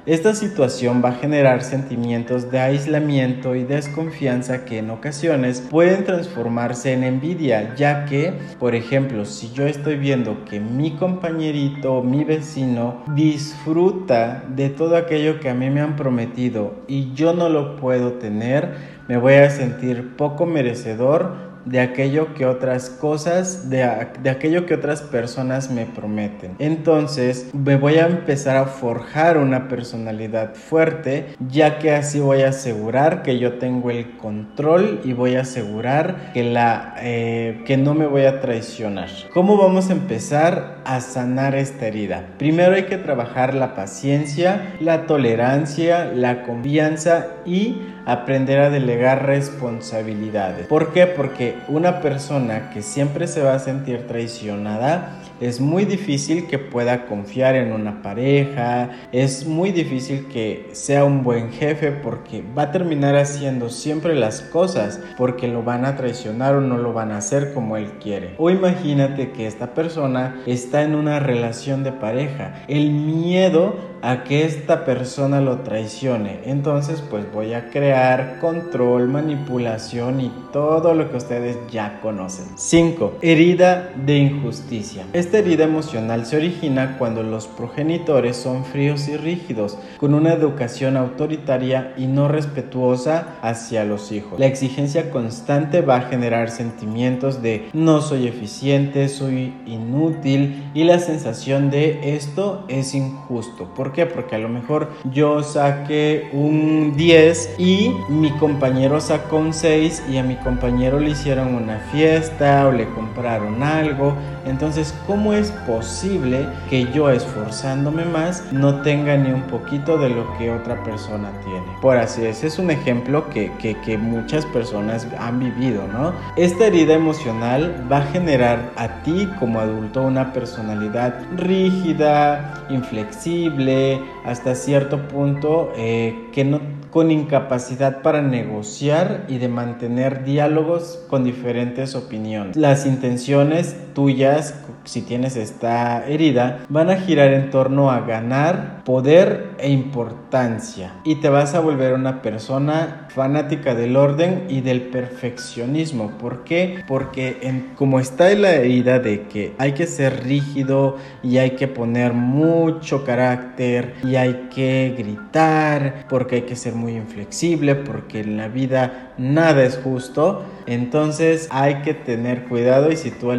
Esta situación va a generar sentimientos de aislamiento y desconfianza que en ocasiones pueden transformarse en envidia, ya que, por ejemplo, si yo estoy viendo que mi compañerito o mi vecino disfruta de todo aquello que a mí me han prometido y yo no lo puedo tener, me voy a sentir poco merecedor de aquello que otras cosas, de, aquello que otras personas me prometen. Entonces me voy a empezar a forjar una personalidad fuerte, ya que así voy a asegurar que yo tengo el control y voy a asegurar que, la, eh, que no me voy a traicionar. ¿Cómo vamos a empezar a sanar esta herida? Primero hay que trabajar la paciencia, la tolerancia, la confianza y aprender a delegar responsabilidades. ¿Por qué? Porque una persona que siempre se va a sentir traicionada es muy difícil que pueda confiar en una pareja, es muy difícil que sea un buen jefe porque va a terminar haciendo siempre las cosas porque lo van a traicionar o no lo van a hacer como él quiere. O imagínate que esta persona está en una relación de pareja. El miedo a que esta persona lo traicione. Entonces pues voy a crear control, manipulación y todo lo que ustedes ya conocen. 5. Herida de injusticia. Esta herida emocional se origina cuando los progenitores son fríos y rígidos, con una educación autoritaria y no respetuosa hacia los hijos. La exigencia constante va a generar sentimientos de no soy eficiente, soy inútil y la sensación de esto es injusto. ¿Por ¿Por qué? Porque a lo mejor yo saqué un 10 y mi compañero sacó un 6 y a mi compañero le hicieron una fiesta o le compraron algo. Entonces, ¿cómo es posible que yo esforzándome más no tenga ni un poquito de lo que otra persona tiene? Por así es, es un ejemplo que, que, que muchas personas han vivido, ¿no? Esta herida emocional va a generar a ti como adulto una personalidad rígida, inflexible, hasta cierto punto eh, que no con incapacidad para negociar y de mantener diálogos con diferentes opiniones. Las intenciones tuyas, si tienes esta herida, van a girar en torno a ganar poder e importancia y te vas a volver una persona fanática del orden y del perfeccionismo. ¿Por qué? Porque como está en la herida de que hay que ser rígido y hay que poner mucho carácter y hay que gritar porque hay que ser muy inflexible porque en la vida nada es justo, entonces hay que tener cuidado y si tú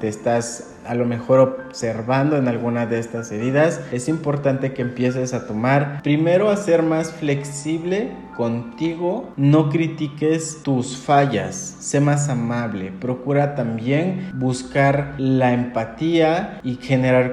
te estás a lo mejor observando en alguna de estas heridas, es importante que empieces a tomar, primero a ser más flexible contigo, no critiques tus fallas, sé más amable, procura también buscar la empatía y generar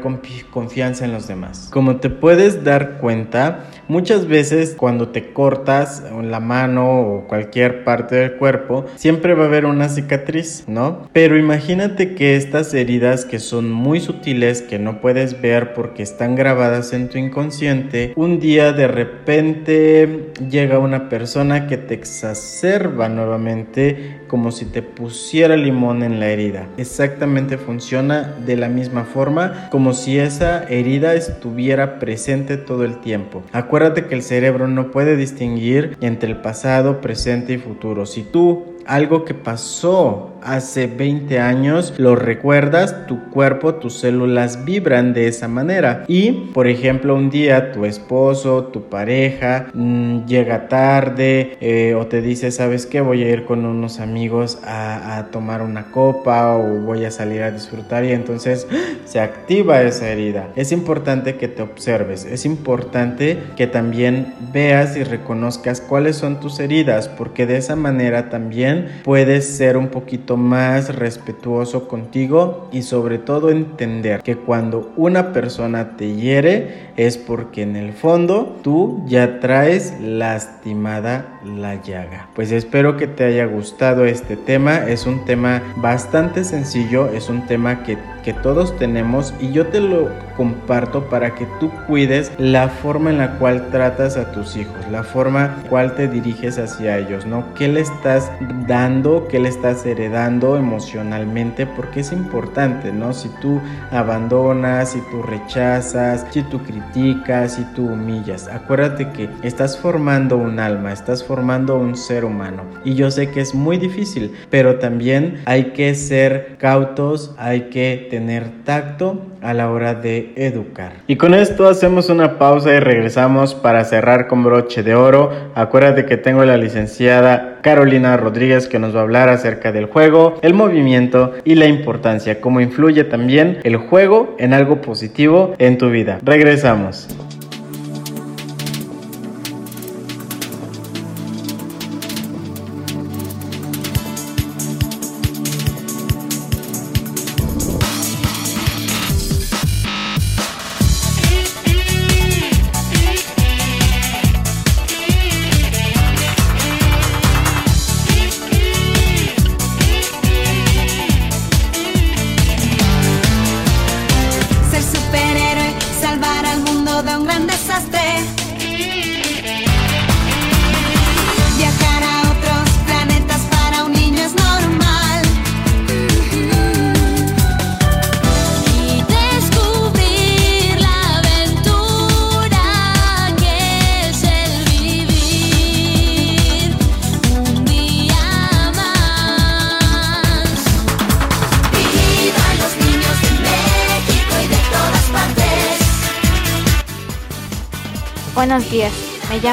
confianza en los demás. Como te puedes dar cuenta, muchas veces cuando te cortas la mano o cualquier parte del cuerpo, siempre va a haber una cicatriz, ¿no? Pero imagínate que estas heridas que son muy sutiles, que no puedes ver porque están grabadas en tu inconsciente, un día de repente llega una persona que te exacerba nuevamente como si te pusiera limón en la herida. Exactamente funciona de la misma forma como si esa herida estuviera presente todo el tiempo. Acuérdate que el cerebro no puede distinguir entre el pasado, presente y futuro. Si tú algo que pasó hace 20 años, lo recuerdas, tu cuerpo, tus células vibran de esa manera. Y, por ejemplo, un día tu esposo, tu pareja mm, llega tarde eh, o te dice, ¿sabes qué? Voy a ir con unos amigos a, a tomar una copa o voy a salir a disfrutar y entonces se activa esa herida. Es importante que te observes, es importante que también veas y reconozcas cuáles son tus heridas, porque de esa manera también puedes ser un poquito más respetuoso contigo y sobre todo entender que cuando una persona te hiere es porque en el fondo tú ya traes lastimada la llaga. Pues espero que te haya gustado este tema. Es un tema bastante sencillo, es un tema que, que todos tenemos y yo te lo comparto para que tú cuides la forma en la cual tratas a tus hijos, la forma en la cual te diriges hacia ellos, ¿no? ¿Qué le estás dando, qué le estás heredando emocionalmente? Porque es importante, ¿no? Si tú abandonas, si tú rechazas, si tú criticas, si tú humillas, acuérdate que estás formando un alma, estás formando un ser humano. Y yo sé que es muy difícil, pero también hay que ser cautos, hay que tener tacto a la hora de educar. Y con esto hacemos una pausa y regresamos para cerrar con broche de oro. Acuérdate que tengo la licenciada Carolina Rodríguez que nos va a hablar acerca del juego, el movimiento y la importancia, cómo influye también el juego en algo positivo en tu vida. Regresamos.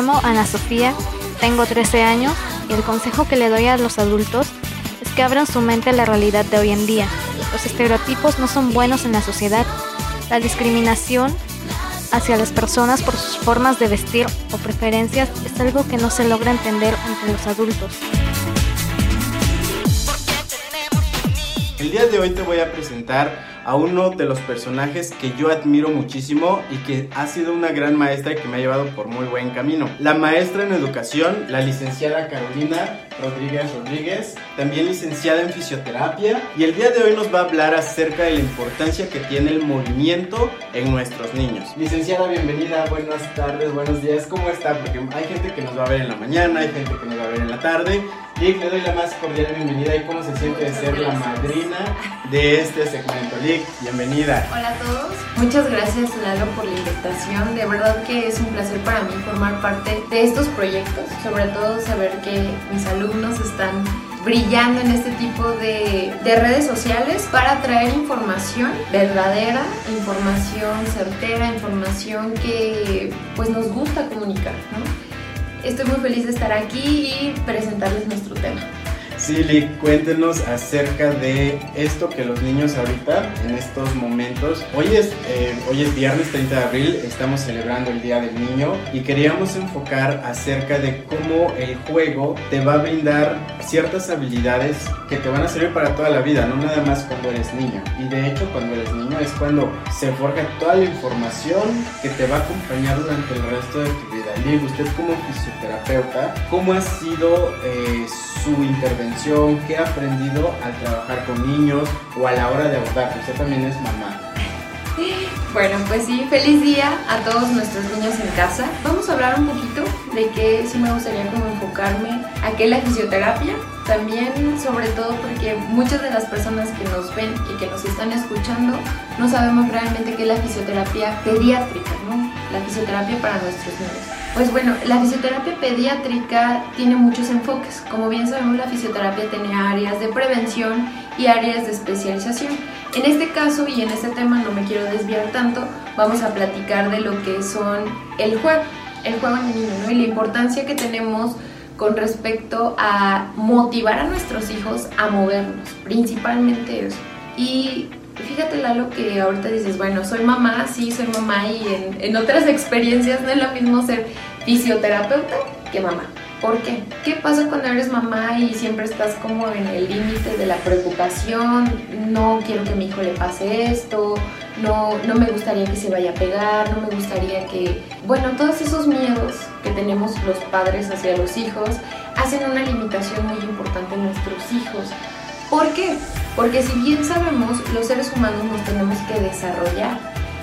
Llamo Ana Sofía, tengo 13 años y el consejo que le doy a los adultos es que abran su mente a la realidad de hoy en día. Los estereotipos no son buenos en la sociedad. La discriminación hacia las personas por sus formas de vestir o preferencias es algo que no se logra entender entre los adultos. El día de hoy te voy a presentar a uno de los personajes que yo admiro muchísimo y que ha sido una gran maestra y que me ha llevado por muy buen camino. La maestra en educación, la licenciada Carolina Rodríguez Rodríguez, también licenciada en fisioterapia y el día de hoy nos va a hablar acerca de la importancia que tiene el movimiento en nuestros niños. Licenciada, bienvenida, buenas tardes, buenos días, ¿cómo está? Porque hay gente que nos va a ver en la mañana, hay gente que nos va a ver en la tarde. Lick, le doy la más cordial bienvenida y cómo se siente de ser la madrina de este segmento. Lick, bienvenida. Hola a todos, muchas gracias Lalo por la invitación. De verdad que es un placer para mí formar parte de estos proyectos, sobre todo saber que mis alumnos están brillando en este tipo de, de, redes sociales para traer información verdadera, información certera, información que pues nos gusta comunicar, ¿no? Estoy muy feliz de estar aquí y presentarles nuestro tema. Silly, cuéntenos acerca de esto que los niños ahorita, en estos momentos, hoy es, eh, hoy es viernes 30 de abril, estamos celebrando el Día del Niño y queríamos enfocar acerca de cómo el juego te va a brindar ciertas habilidades que te van a servir para toda la vida, no nada más cuando eres niño. Y de hecho cuando eres niño es cuando se forja toda la información que te va a acompañar durante el resto de tu vida. Liv, usted como fisioterapeuta, ¿cómo ha sido eh, su intervención? ¿Qué ha aprendido al trabajar con niños o a la hora de abordar? Usted también es mamá. Bueno, pues sí, feliz día a todos nuestros niños en casa. Vamos a hablar un poquito de que sí me gustaría como enfocarme a qué la fisioterapia. También, sobre todo porque muchas de las personas que nos ven y que nos están escuchando no sabemos realmente qué es la fisioterapia pediátrica, ¿no? La fisioterapia para nuestros niños. Pues bueno, la fisioterapia pediátrica tiene muchos enfoques. Como bien sabemos, la fisioterapia tiene áreas de prevención y áreas de especialización. En este caso y en este tema no me quiero desviar tanto, vamos a platicar de lo que son el juego, el juego en el niño, ¿no? Y la importancia que tenemos con respecto a motivar a nuestros hijos a movernos, principalmente eso. Y fíjate Lalo que ahorita dices, bueno, soy mamá, sí, soy mamá y en, en otras experiencias no es lo mismo ser fisioterapeuta que mamá. ¿Por qué? ¿Qué pasa cuando eres mamá y siempre estás como en el límite de la preocupación? No quiero que mi hijo le pase esto, no, no me gustaría que se vaya a pegar, no me gustaría que... Bueno, todos esos miedos que tenemos los padres hacia los hijos hacen una limitación muy importante en nuestros hijos. ¿Por qué? Porque si bien sabemos, los seres humanos nos tenemos que desarrollar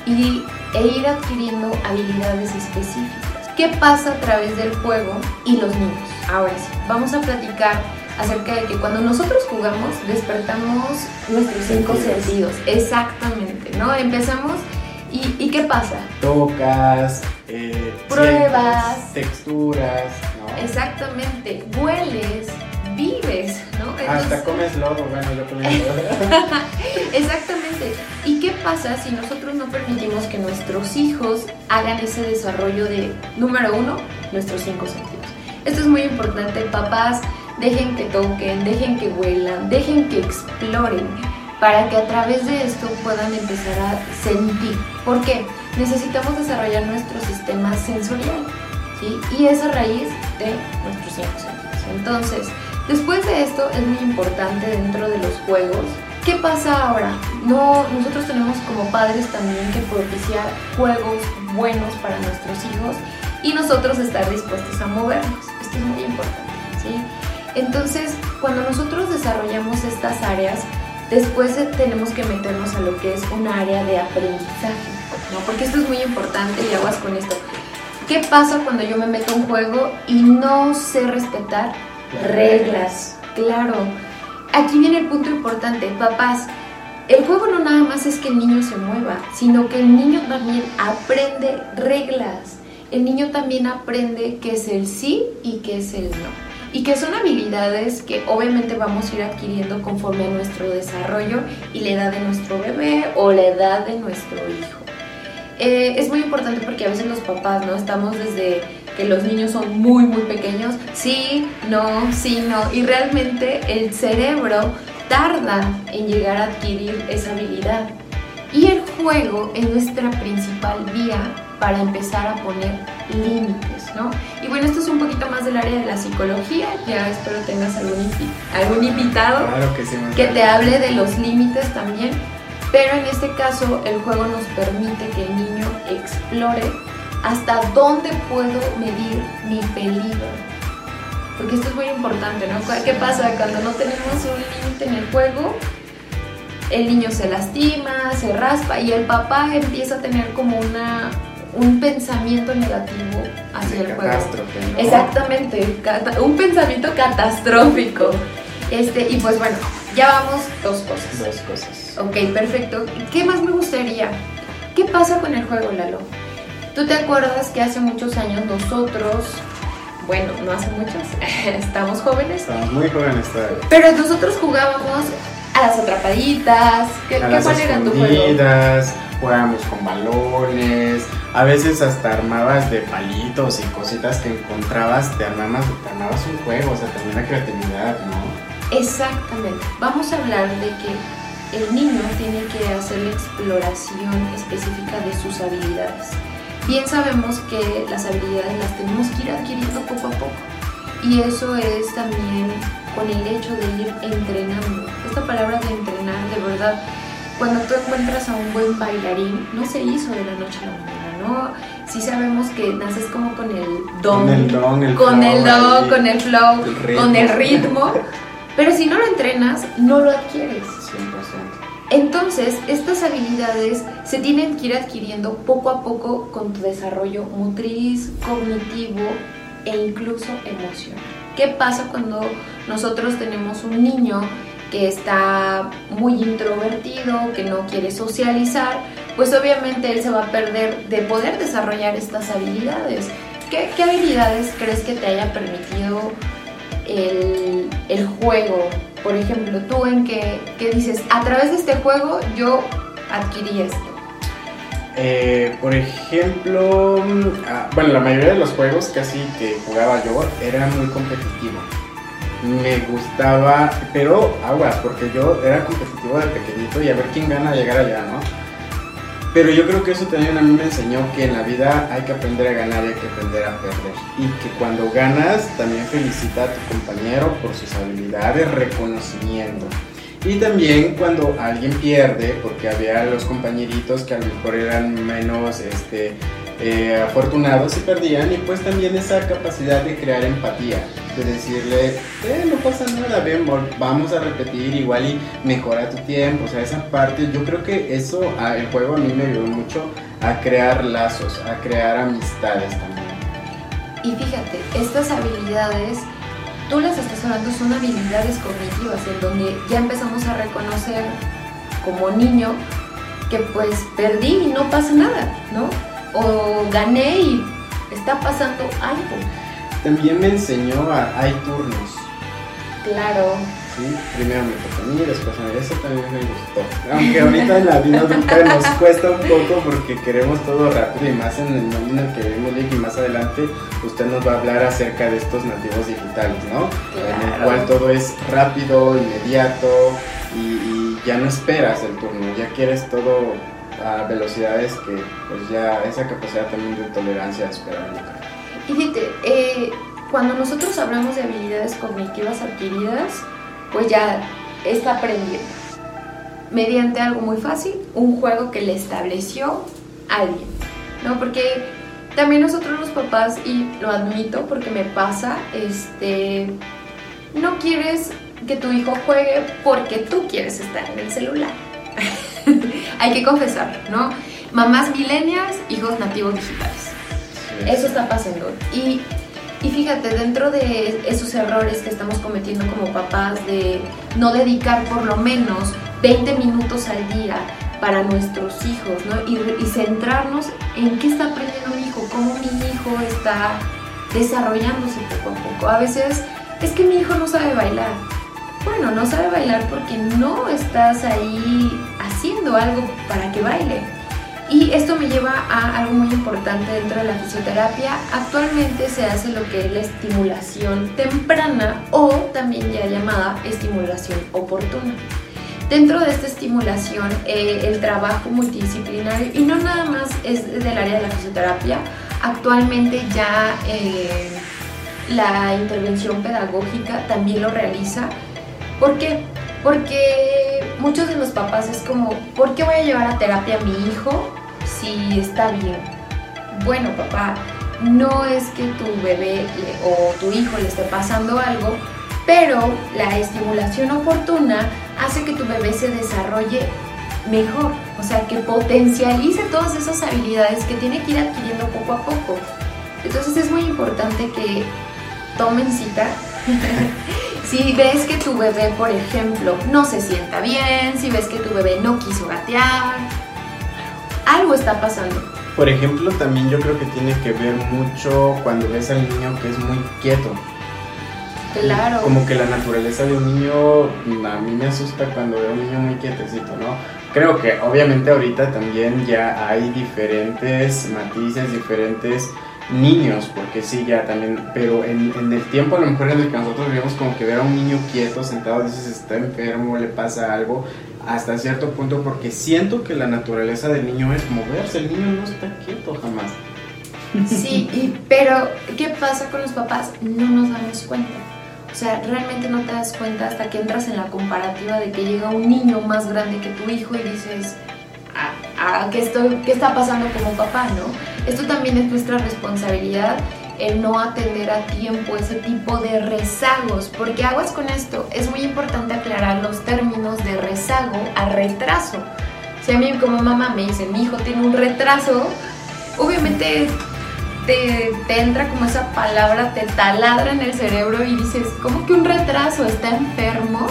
y, e ir adquiriendo habilidades específicas. ¿Qué pasa a través del juego y los niños? Ahora sí, vamos a platicar acerca de que cuando nosotros jugamos despertamos nuestros cinco sentidos. Exactamente, ¿no? Empezamos y, y ¿qué pasa? Tocas, eh, pruebas, texturas, ¿no? Exactamente, hueles, vives, ¿no? Hasta comes lodo, bueno, yo comí lodo. Exactamente. ¿Y qué pasa si nosotros no permitimos que nuestros hijos hagan ese desarrollo de, número uno, nuestros cinco sentidos? Esto es muy importante, papás, dejen que toquen, dejen que huelan, dejen que exploren, para que a través de esto puedan empezar a sentir. ¿Por qué? Necesitamos desarrollar nuestro sistema sensorial, ¿sí? Y es a raíz de nuestros cinco sentidos. Entonces, Después de esto es muy importante dentro de los juegos. ¿Qué pasa ahora? No, nosotros tenemos como padres también que propiciar juegos buenos para nuestros hijos y nosotros estar dispuestos a movernos. Esto es muy importante, ¿sí? Entonces, cuando nosotros desarrollamos estas áreas, después tenemos que meternos a lo que es un área de aprendizaje, ¿no? Porque esto es muy importante y aguas con esto. ¿Qué pasa cuando yo me meto a un juego y no sé respetar reglas, claro. Aquí viene el punto importante, papás. El juego no nada más es que el niño se mueva, sino que el niño también aprende reglas. El niño también aprende qué es el sí y qué es el no. Y que son habilidades que obviamente vamos a ir adquiriendo conforme a nuestro desarrollo y la edad de nuestro bebé o la edad de nuestro hijo. Eh, es muy importante porque a veces los papás, ¿no? Estamos desde que los niños son muy, muy pequeños, sí, no, sí, no. Y realmente el cerebro tarda en llegar a adquirir esa habilidad. Y el juego es nuestra principal vía para empezar a poner límites, ¿no? Y bueno, esto es un poquito más del área de la psicología, ya espero tengas algún, algún invitado Claro que sí, que te hable de los límites también, pero en este caso el juego nos permite que el niño explore hasta dónde puedo medir mi peligro. Porque esto es muy importante, ¿no? ¿Qué pasa cuando no tenemos un límite en el juego? El niño se lastima, se raspa y el papá empieza a tener como una, un pensamiento negativo hacia el juego. ¿no? Exactamente, un pensamiento catastrófico. Este, y pues bueno, ya vamos dos cosas. Dos cosas. Ok, perfecto. ¿Qué más me gustaría? ¿Qué pasa con el juego, Lalo? ¿Tú te acuerdas que hace muchos años nosotros, bueno, no hace muchos, estamos jóvenes, Estamos muy jóvenes todavía. pero nosotros jugábamos a las atrapaditas? ¿Qué, a qué las cuál era tu juego? jugábamos con balones, a veces hasta armabas de palitos y cositas que encontrabas, te armabas, te armabas un juego, o sea, también la creatividad, ¿no? Exactamente. Vamos a hablar de que el niño tiene que hacer la exploración específica de sus habilidades. Bien sabemos que las habilidades las tenemos que ir adquiriendo poco a poco. Y eso es también con el hecho de ir entrenando. Esta palabra de entrenar, de verdad, cuando tú encuentras a un buen bailarín, no se hizo de la noche a la mañana, ¿no? Sí sabemos que naces como con el don, Con el don, el con flow el don, con el flow, el con el ritmo. Pero si no lo entrenas, no lo adquieres. 100%. Entonces, estas habilidades se tienen que ir adquiriendo poco a poco con tu desarrollo motriz, cognitivo e incluso emocional. ¿Qué pasa cuando nosotros tenemos un niño que está muy introvertido, que no quiere socializar? Pues obviamente él se va a perder de poder desarrollar estas habilidades. ¿Qué, habilidades crees que te haya permitido el, juego? Por ejemplo, tú en que, que dices, a través de este juego yo adquirí esto. Eh, por ejemplo, mm, ah, bueno, la mayoría de los juegos casi que jugaba yo era muy competitivo. Me gustaba, pero aguas, porque yo era competitivo de pequeñito y a ver quién gana llegar allá, ¿no? Pero yo creo que eso también a mí me enseñó que en la vida hay que aprender a ganar y hay que aprender a perder. Y que cuando ganas también felicita a tu compañero por sus habilidades, reconocimiento. Y también cuando alguien pierde, porque había los compañeritos que a lo mejor eran menos este, eh, afortunados y perdían, y pues también esa capacidad de crear empatía, de decirle, eh, no pasa nada, ven, vamos a repetir igual y mejora tu tiempo, o sea, esa parte, yo creo que eso, el juego a mí me ayudó mucho a crear lazos, a crear amistades también. Y fíjate, estas habilidades, tú las estás hablando, son habilidades cognitivas en donde ya empezamos a reconocer como niño que pues perdí y no pasa nada, ¿no? O gané y está pasando algo. También me enseñó a, hay turnos, Claro. ¿sí? Primero me toca a mí, después a mí, eso también me gustó. Aunque ahorita en la vida adulta nos cuesta un poco porque queremos todo rápido y más en el mundo en el que vivimos y más adelante usted nos va a hablar acerca de estos nativos digitales, ¿no? En el cual todo es rápido, inmediato y, y ya no esperas el turno, ya quieres todo a velocidades que pues ya esa capacidad también de tolerancia a esperar. Y fíjate, eh, cuando nosotros hablamos de habilidades cognitivas adquiridas, pues ya está aprendiendo. Mediante algo muy fácil, un juego que le estableció alguien, ¿no? Porque también nosotros los papás, y lo admito porque me pasa, este, no quieres que tu hijo juegue porque tú quieres estar en el celular. Hay que confesarlo, ¿no? Mamás millennials, hijos nativos digitales. Eso está pasando. Y, y fíjate, dentro de esos errores que estamos cometiendo como papás de no dedicar por lo menos 20 minutos al día para nuestros hijos, ¿no? Y, y centrarnos en qué está aprendiendo mi hijo, cómo mi hijo está desarrollándose poco a poco. A veces es que mi hijo no sabe bailar. Bueno, no sabe bailar porque no estás ahí haciendo algo para que baile. Y esto me lleva a algo muy importante dentro de la fisioterapia. Actualmente se hace lo que es la estimulación temprana o también ya llamada estimulación oportuna. Dentro de esta estimulación, eh, el trabajo multidisciplinario, y no nada más es del área de la fisioterapia, actualmente ya eh, la intervención pedagógica también lo realiza. ¿Por qué? Porque muchos de los papás es como, ¿por qué voy a llevar a terapia a mi hijo si está bien? Bueno, papá, no es que tu bebé o tu hijo le esté pasando algo, pero la estimulación oportuna hace que tu bebé se desarrolle mejor, o sea, que potencialice todas esas habilidades que tiene que ir adquiriendo poco a poco. Entonces es muy importante que tomen cita. si ves que tu bebé, por ejemplo, no se sienta bien, si ves que tu bebé no quiso gatear, algo está pasando. Por ejemplo, también yo creo que tiene que ver mucho cuando ves al niño que es muy quieto. Claro. Como que la naturaleza de un niño, a mí me asusta cuando veo a un niño muy quietecito, ¿no? Creo que obviamente ahorita también ya hay diferentes matices, diferentes niños, porque sí, ya también, pero en, el tiempo a lo mejor en el que nosotros vivimos como que ver a un niño quieto, sentado, dices está enfermo, le pasa algo, hasta cierto punto, porque siento que la naturaleza del niño es moverse, el niño no está quieto jamás. Sí, y, pero ¿qué pasa con los papás? No nos damos cuenta. O sea, realmente no te das cuenta hasta que entras en la comparativa de que llega un niño más grande que tu hijo y dices, ah, ah, ¿qué, ¿qué está pasando como papá? ¿no? Esto también es nuestra responsabilidad el no atender a tiempo ese tipo de rezagos, porque aguas con esto, es muy importante aclarar los términos de rezago a retraso. Si a mí como mamá me dice, mi hijo tiene un retraso, obviamente te, te, entra como esa palabra, te taladra en el cerebro y dices, ¿cómo que un retraso? ¿Está enfermo?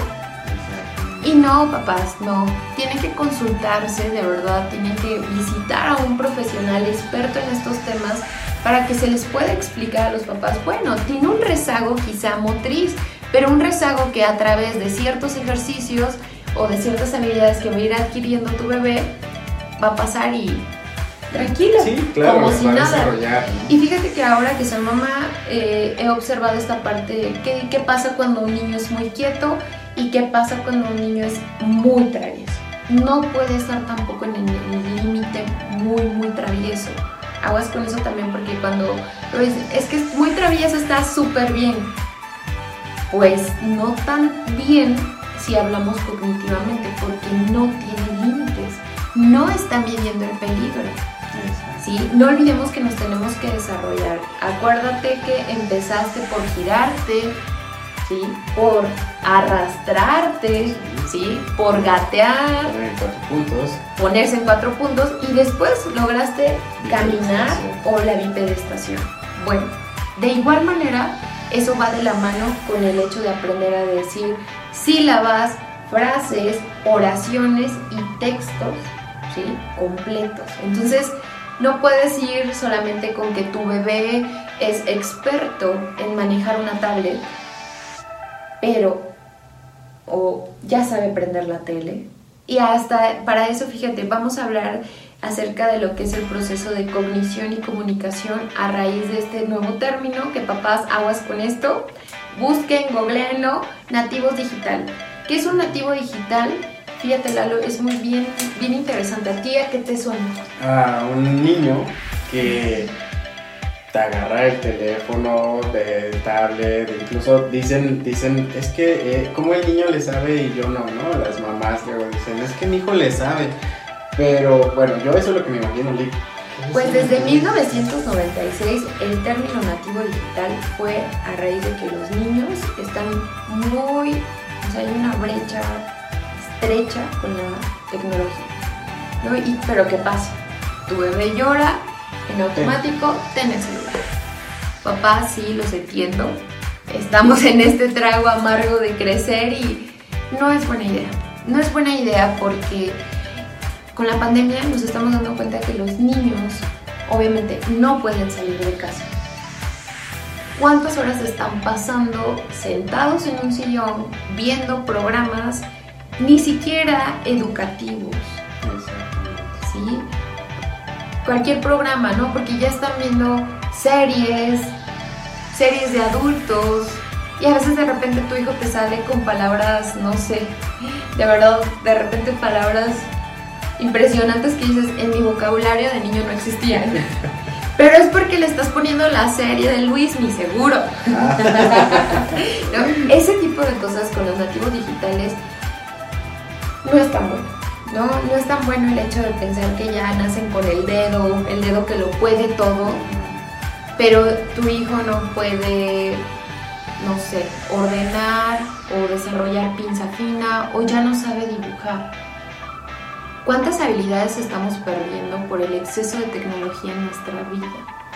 Y no, papás, no. Tienen que consultarse, de verdad, tienen que visitar a un profesional experto en estos temas para que se les pueda explicar a los papás, bueno, tiene un rezago quizá motriz, pero un rezago que a través de ciertos ejercicios o de ciertas habilidades que va a ir adquiriendo tu bebé, va a pasar y tranquilo, sí, claro, como si nada. Desarrollar. Y fíjate que ahora que soy mamá, eh, he observado esta parte, ¿qué, ¿qué pasa cuando un niño es muy quieto y qué pasa cuando un niño es muy travieso? No puede estar tampoco en el límite muy, muy travieso. Aguas con eso también porque cuando lo es que es muy travieso está súper bien. Pues no tan bien si hablamos cognitivamente porque no tiene límites. No están viviendo el peligro. ¿sí? No olvidemos que nos tenemos que desarrollar. Acuérdate que empezaste por girarte, ¿sí? por arrastrarte, ¿sí? por gatear, en cuatro puntos. ponerse en cuatro puntos y después lograste caminar o la bipedestación. Bueno, de igual manera, eso va de la mano con el hecho de aprender a decir sílabas, frases, oraciones y textos ¿sí? completos. Entonces, no puedes ir solamente con que tu bebé es experto en manejar una tablet, pero o ya sabe prender la tele. Y hasta para eso, fíjate, vamos a hablar acerca de lo que es el proceso de cognición y comunicación a raíz de este nuevo término, que papás aguas con esto, busquen, googleenlo, nativos digital. ¿Qué es un nativo digital? Fíjate, Lalo, es muy bien, bien interesante. ¿A ti a qué te suena? A un niño que te agarra el teléfono, de tablet, incluso dicen, dicen, es que eh, como el niño le sabe y yo no, ¿no? Las mamás luego dicen, es que mi hijo le sabe. Pero bueno, yo eso es lo que me imagino, Lick. Pues desde 1996 el término nativo digital fue a raíz de que los niños están muy, o sea, hay una brecha estrecha con la tecnología. ¿no? Y, pero ¿qué pasa? Tu bebé llora, en automático, ten el celular. Papá, sí, los entiendo. Estamos en este trago amargo de crecer y no es buena idea. No es buena idea porque con la pandemia nos estamos dando cuenta que los niños obviamente no pueden salir de casa. ¿Cuántas horas están pasando sentados en un sillón viendo programas ni siquiera educativos? ¿Sí? Cualquier programa, ¿no? Porque ya están viendo series, series de adultos y a veces de repente tu hijo te sale con palabras, no sé, de verdad, de repente palabras impresionantes que dices, en mi vocabulario de niño no existían. Pero es porque le estás poniendo la serie de Luis, mi seguro. ¿No? Ese tipo de cosas con los nativos digitales no es tan bueno. ¿No? no es tan bueno el hecho de pensar que ya nacen con el dedo, el dedo que lo puede todo, pero tu hijo no puede, no sé, ordenar o desarrollar pinza fina o ya no sabe dibujar. ¿Cuántas habilidades estamos perdiendo por el exceso de tecnología en nuestra vida?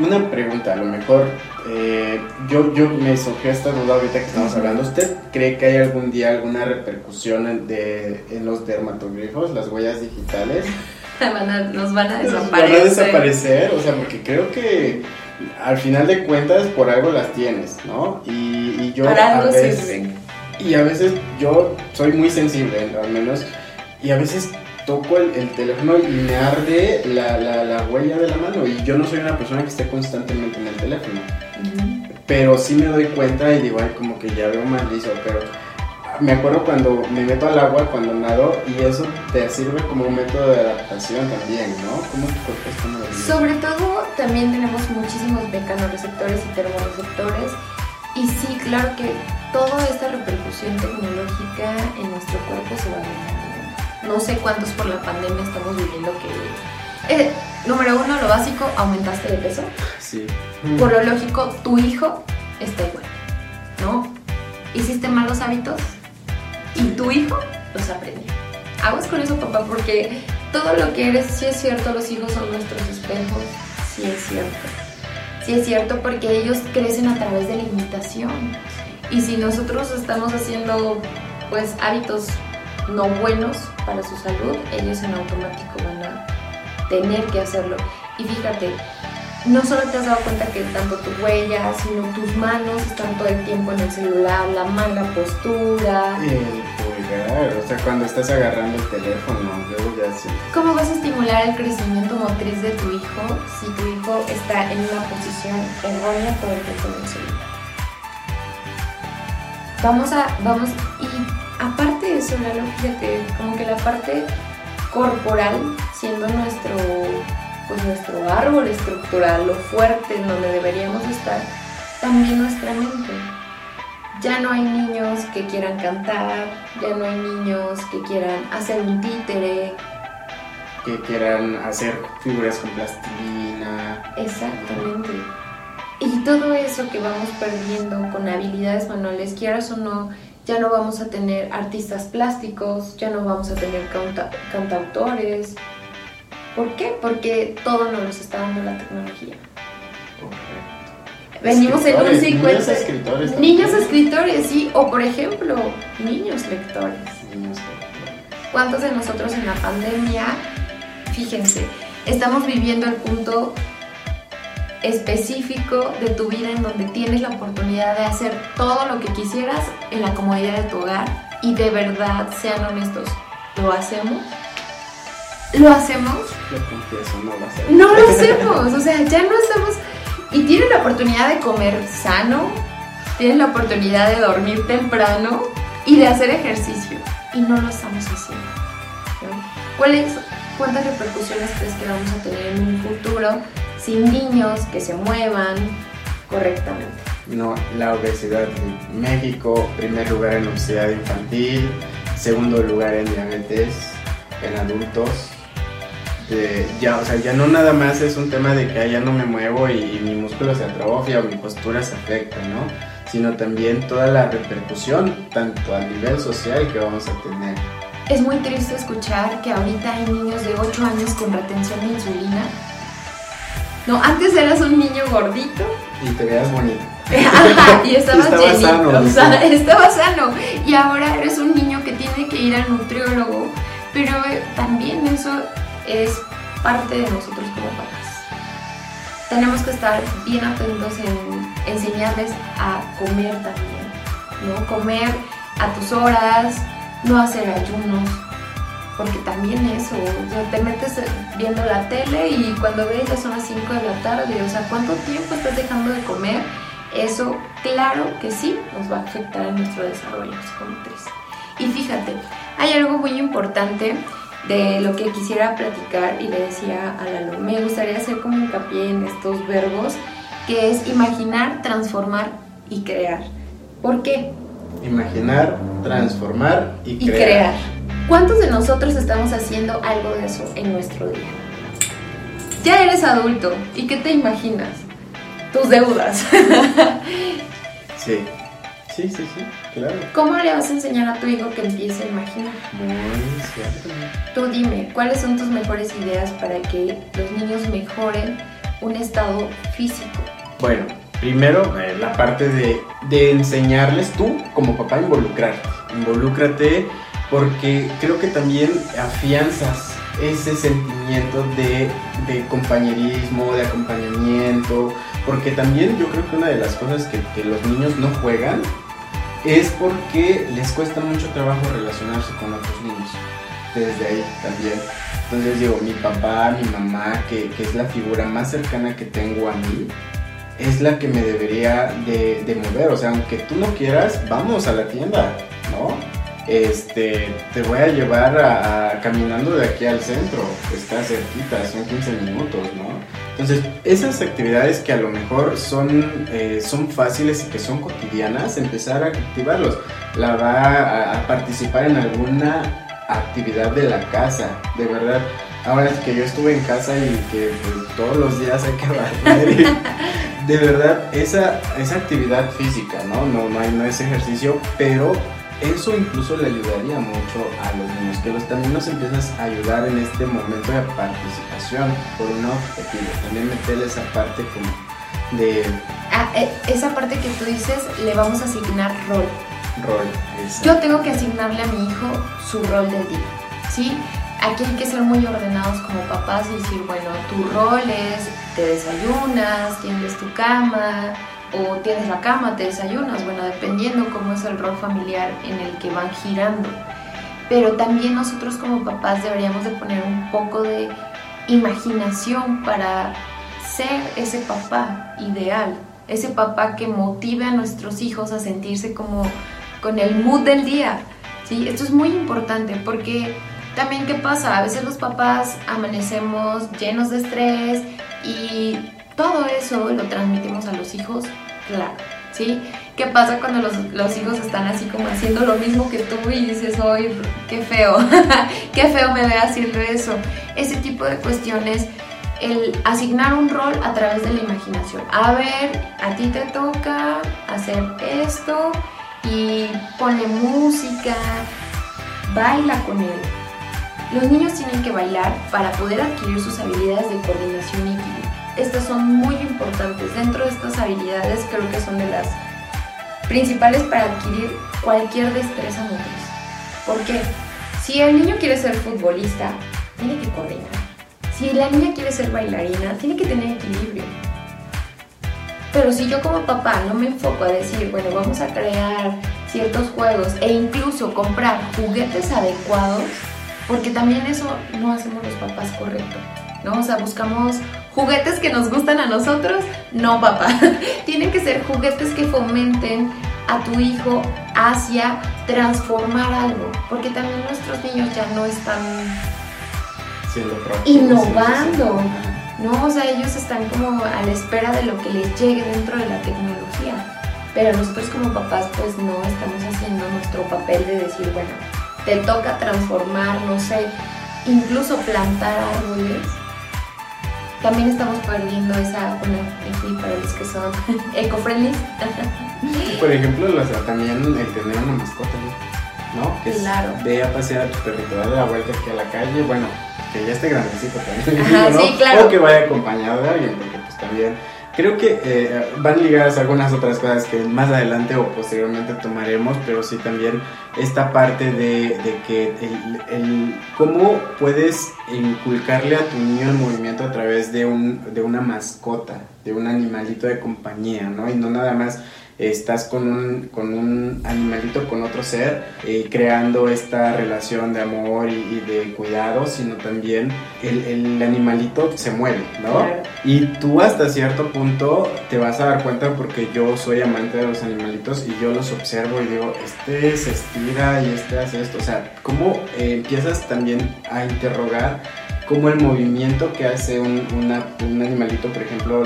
Una pregunta, a lo mejor eh, yo, yo me surgió esta duda ahorita que estamos hablando. ¿Usted cree que hay algún día alguna repercusión en, de, en los dermatoglifos, las huellas digitales? Van a- nos van a Van desaparecer. a desaparecer, o sea, porque creo que al final de cuentas por algo las tienes, ¿no? Y, y yo Para a veces, sirven. y a veces yo soy muy sensible, al menos, y a veces toco el, el teléfono y me arde la, la, la huella de la mano y yo no soy una persona que esté constantemente en el teléfono, pero sí me doy cuenta y digo, ay, como que ya veo mal liso, pero me acuerdo cuando me meto al agua, cuando nado, y eso te sirve como un método de adaptación también, ¿no? ¿Cómo tu cuerpo está moviendo? Sobre todo también tenemos muchísimos mecanorreceptores y termorreceptores y sí, claro que toda esta repercusión tecnológica en nuestro cuerpo se va viendo. No sé cuántos por la pandemia estamos viviendo que... eh, número uno, lo básico, aumentaste de peso. Sí. Por lo lógico, tu hijo está igual, ¿no? Hiciste malos hábitos y tu hijo los aprendió. Aguas con eso, papá, porque todo lo que eres, sí es cierto, los hijos son nuestros espejos, sí es cierto. Sí es cierto porque ellos crecen a través de la imitación. Y si nosotros estamos haciendo, pues, hábitos no buenos para su salud, ellos en automático van a tener que hacerlo. Y fíjate, no solo te has dado cuenta que tanto tu huella, sino tus manos están todo el tiempo en el celular, la mala postura. El pulgar, o sea, cuando estás agarrando el teléfono, luego ya sientes. ¿Cómo vas a estimular el crecimiento motriz de tu hijo si tu hijo está en una posición errónea todo el tiempo en el celular? Vamos a, vamos, y aparte eso, Lalo, fíjate, como que la parte corporal, siendo nuestro, pues nuestro árbol estructural, lo fuerte en donde deberíamos estar, también nuestra mente. Ya no hay niños que quieran cantar, ya no hay niños que quieran hacer un títere, Que quieran hacer figuras con plastilina. Exactamente. Y todo eso que vamos perdiendo con habilidades manuales, quieras o no, ya no vamos a tener artistas plásticos, ya no vamos a tener canta- cantautores. ¿Por qué? Porque todo nos los está dando la tecnología. Venimos en un Escritores, 50. Niños escritores. también. Niños escritores, sí, o por ejemplo, niños lectores. Niños escritores. ¿Cuántos de nosotros en la pandemia, fíjense, estamos viviendo el punto específico de tu vida en donde tienes la oportunidad de hacer todo lo que quisieras en la comodidad de tu hogar y de verdad, sean honestos, ¿lo hacemos? ¿Lo hacemos? Confieso, no lo sé. No lo hacemos, o sea, ya no estamos... Y tienes la oportunidad de comer sano, tienes la oportunidad de dormir temprano y de hacer ejercicio y no lo estamos haciendo. ¿no? ¿Cuáles, ¿Cuántas repercusiones crees que vamos a tener en un futuro sin niños que se muevan correctamente? No, la obesidad en México, primer lugar en obesidad infantil, segundo lugar en diabetes en adultos. De- ya, o sea, ya no nada más es un tema de que ya no me muevo y, mi músculo se atrofia o mi postura se afecta, ¿no? Sino también toda la repercusión, tanto a nivel social que vamos a tener. Es muy triste escuchar que ahorita hay niños de 8 años con retención de insulina. No, antes eras un niño gordito Y te veas bonito. Ajá, y estabas Estaba llenito, sano, o sea, estaba sano. Y ahora eres un niño que tiene que ir al nutriólogo, pero eh, también eso es parte de nosotros como papás. Tenemos que estar bien atentos en enseñarles a comer también, ¿no? Comer a tus horas, no hacer ayunos, porque también eso, o sea, te metes viendo la tele y cuando ves ya son las 5 de la tarde, o sea, ¿cuánto tiempo estás dejando de comer? Eso, claro que sí, nos va a afectar en nuestro desarrollo psicomotriz. Y fíjate, hay algo muy importante de lo que quisiera platicar y le decía a Lalo, me gustaría hacer como hincapié en estos verbos, que es imaginar, transformar y crear. ¿Por qué? Imaginar, transformar y, Y crear. ¿Cuántos de nosotros estamos haciendo algo de eso en nuestro día? Ya eres adulto, ¿y qué te imaginas? Tus deudas. Sí. Sí, sí, sí, claro. ¿Cómo le vas a enseñar a tu hijo que empiece a imaginar? Muy cierto. Tú dime, ¿cuáles son tus mejores ideas para que los niños mejoren un estado físico? Bueno, primero eh, la parte de, de enseñarles tú como papá involucrarte. Involúcrate porque creo que también afianzas ese sentimiento de, de compañerismo, de acompañamiento, porque también yo creo que una de las cosas que, que los niños no juegan es porque les cuesta mucho trabajo relacionarse con otros niños. Desde ahí también. Entonces digo, mi papá, mi mamá, que, que es la figura más cercana que tengo a mí, es la que me debería de, de mover. O sea, aunque tú no quieras, vamos a la tienda, ¿no? Este, te voy a llevar a, caminando de aquí al centro, está cerquita, son 15 minutos, ¿no? Entonces, esas actividades que a lo mejor son, eh, son fáciles y que son cotidianas, empezar a activarlos. La va a, participar en alguna actividad de la casa, de verdad. Ahora es que yo estuve en casa y que pues, todos los días hay que barrer. de verdad, esa, esa actividad física, ¿no? No, no, no es ejercicio, pero eso incluso le ayudaría mucho a los niños, que los también los empiezas a ayudar en este momento de participación por un objetivo. También meterle esa parte como de Ah, eh, esa parte que tú dices, le vamos a asignar rol. rol. esa- Yo tengo que asignarle a mi hijo su rol del día, ¿sí? Aquí hay que ser muy ordenados como papás y decir, bueno, tu rol es, te desayunas, tienes tu cama, o tienes la cama, te desayunas, bueno, dependiendo cómo es el rol familiar en el que van girando. Pero también nosotros como papás deberíamos de poner un poco de imaginación para ser ese papá ideal, ese papá que motive a nuestros hijos a sentirse como con el mood del día. ¿sí? Esto es muy importante porque también qué pasa, a veces los papás amanecemos llenos de estrés y todo eso lo transmitimos a los hijos, claro, ¿sí? ¿Qué pasa cuando los, los hijos están así como haciendo lo mismo que tú y dices, ¡ay, qué feo! ¡Qué feo me ve haciendo eso! Ese tipo de cuestiones, el asignar un rol a través de la imaginación. A ver, a ti te toca hacer esto y ponle música, baila con él. Los niños tienen que bailar para poder adquirir sus habilidades de coordinación y equilibrio. Estas son muy importantes. Dentro de estas habilidades creo que son de las principales para adquirir cualquier destreza motriz. ¿Por qué? Si el niño quiere ser futbolista, tiene que coordinar. Si la niña quiere ser bailarina, tiene que tener equilibrio. Pero si yo como papá no me enfoco a decir, bueno, vamos a crear ciertos juegos e incluso comprar juguetes adecuados, porque también eso no hacemos los papás correcto, ¿no? O sea, buscamos juguetes que nos gustan a nosotros, no papá. Tienen que ser juguetes que fomenten a tu hijo hacia transformar algo, porque también nuestros niños ya no están siendo innovando. ¿no? O sea, ellos están como a la espera de lo que les llegue dentro de la tecnología. Pero nosotros como papás pues no estamos haciendo nuestro papel de decir, bueno, te toca transformar, no sé, incluso plantar árboles. También estamos perdiendo esa, bueno, aquí para los que son eco-friendly, Por ejemplo, los- también el tener una mascota, ¿no? Que es, Claro. ve a pasear a tu perrito, dale la vuelta aquí a la calle, bueno, que ya esté grandecito también, Ajá, ¿no? sí, claro. O que vaya acompañado de alguien, porque pues también creo que eh, van ligadas algunas otras cosas que más adelante o posteriormente tomaremos, pero sí también esta parte de, de que el, el- cómo puedes inculcarle a tu niño el movimiento a través de, un, de una mascota, de un animalito de compañía, ¿no? Y no nada más estás con un, con un animalito, con otro ser, eh, creando esta relación de amor y, de cuidado, sino también el, el animalito se mueve, ¿no? Y tú hasta cierto punto te vas a dar cuenta porque yo soy amante de los animalitos y yo los observo y digo, este se estira y este hace esto. O sea, ¿cómo eh, empiezas también a interrogar cómo el movimiento que hace un, un animalito, por ejemplo,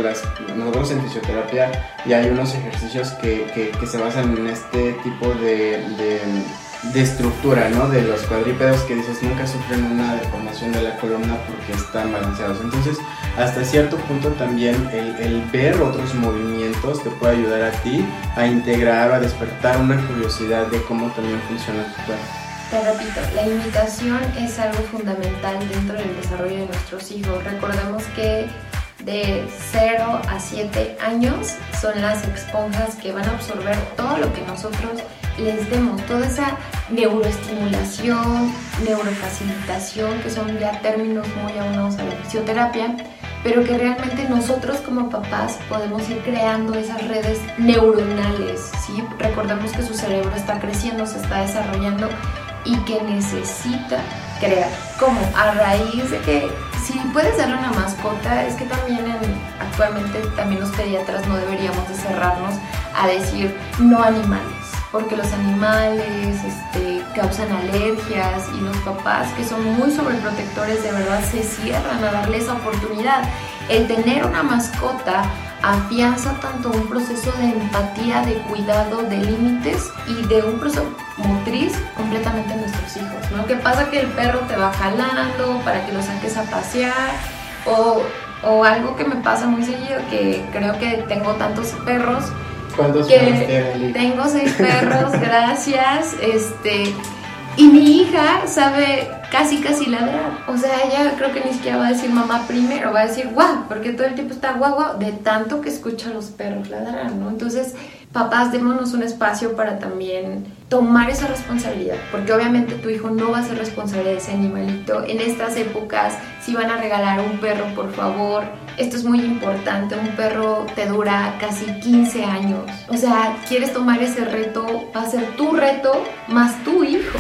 nosotros en fisioterapia y hay unos ejercicios que, que, se basan en este tipo de, de, estructura, ¿no? De los cuadrípedos que dices nunca sufren una deformación de la columna porque están balanceados. Entonces, hasta cierto punto también el, ver otros movimientos te puede ayudar a ti a integrar, a despertar una curiosidad de cómo también funciona tu cuerpo. Te repito, la imitación es algo fundamental dentro del desarrollo de nuestros hijos. Recordemos que de 0 a 7 años son las esponjas que van a absorber todo lo que nosotros les demos, toda esa neuroestimulación, neurofacilitación, que son ya términos muy aunados a la fisioterapia, pero que realmente nosotros como papás podemos ir creando esas redes neuronales, ¿sí? Recordemos que su cerebro está creciendo, se está desarrollando y que necesita crear. Como a raíz de que si puedes darle una mascota, es que también actualmente también los pediatras no deberíamos de cerrarnos a decir no animales, porque los animales este, causan alergias y los papás que son muy sobreprotectores de verdad se cierran a darle esa oportunidad. El tener una mascota afianza tanto un proceso de empatía, de cuidado, de límites y de un proceso motriz completamente en nuestros hijos, ¿no? ¿Qué pasa que el perro te va jalando para que lo saques a pasear o, o algo que me pasa muy seguido que creo que tengo tantos perros ¿Cuántos que tengo seis perros, gracias, este y mi hija sabe casi casi ladrar. O sea, ella creo que ni siquiera va a decir mamá primero, va a decir guau, porque todo el tiempo está guau guau de tanto que escucha a los perros ladrar, ¿no? Entonces, papás, démonos un espacio para también tomar esa responsabilidad, porque obviamente tu hijo no va a ser responsable de ese animalito. En estas épocas, si van a regalar un perro, por favor, esto es muy importante, un perro te dura casi 15 años. O sea, quieres tomar ese reto, va a ser tu reto más tu hijo.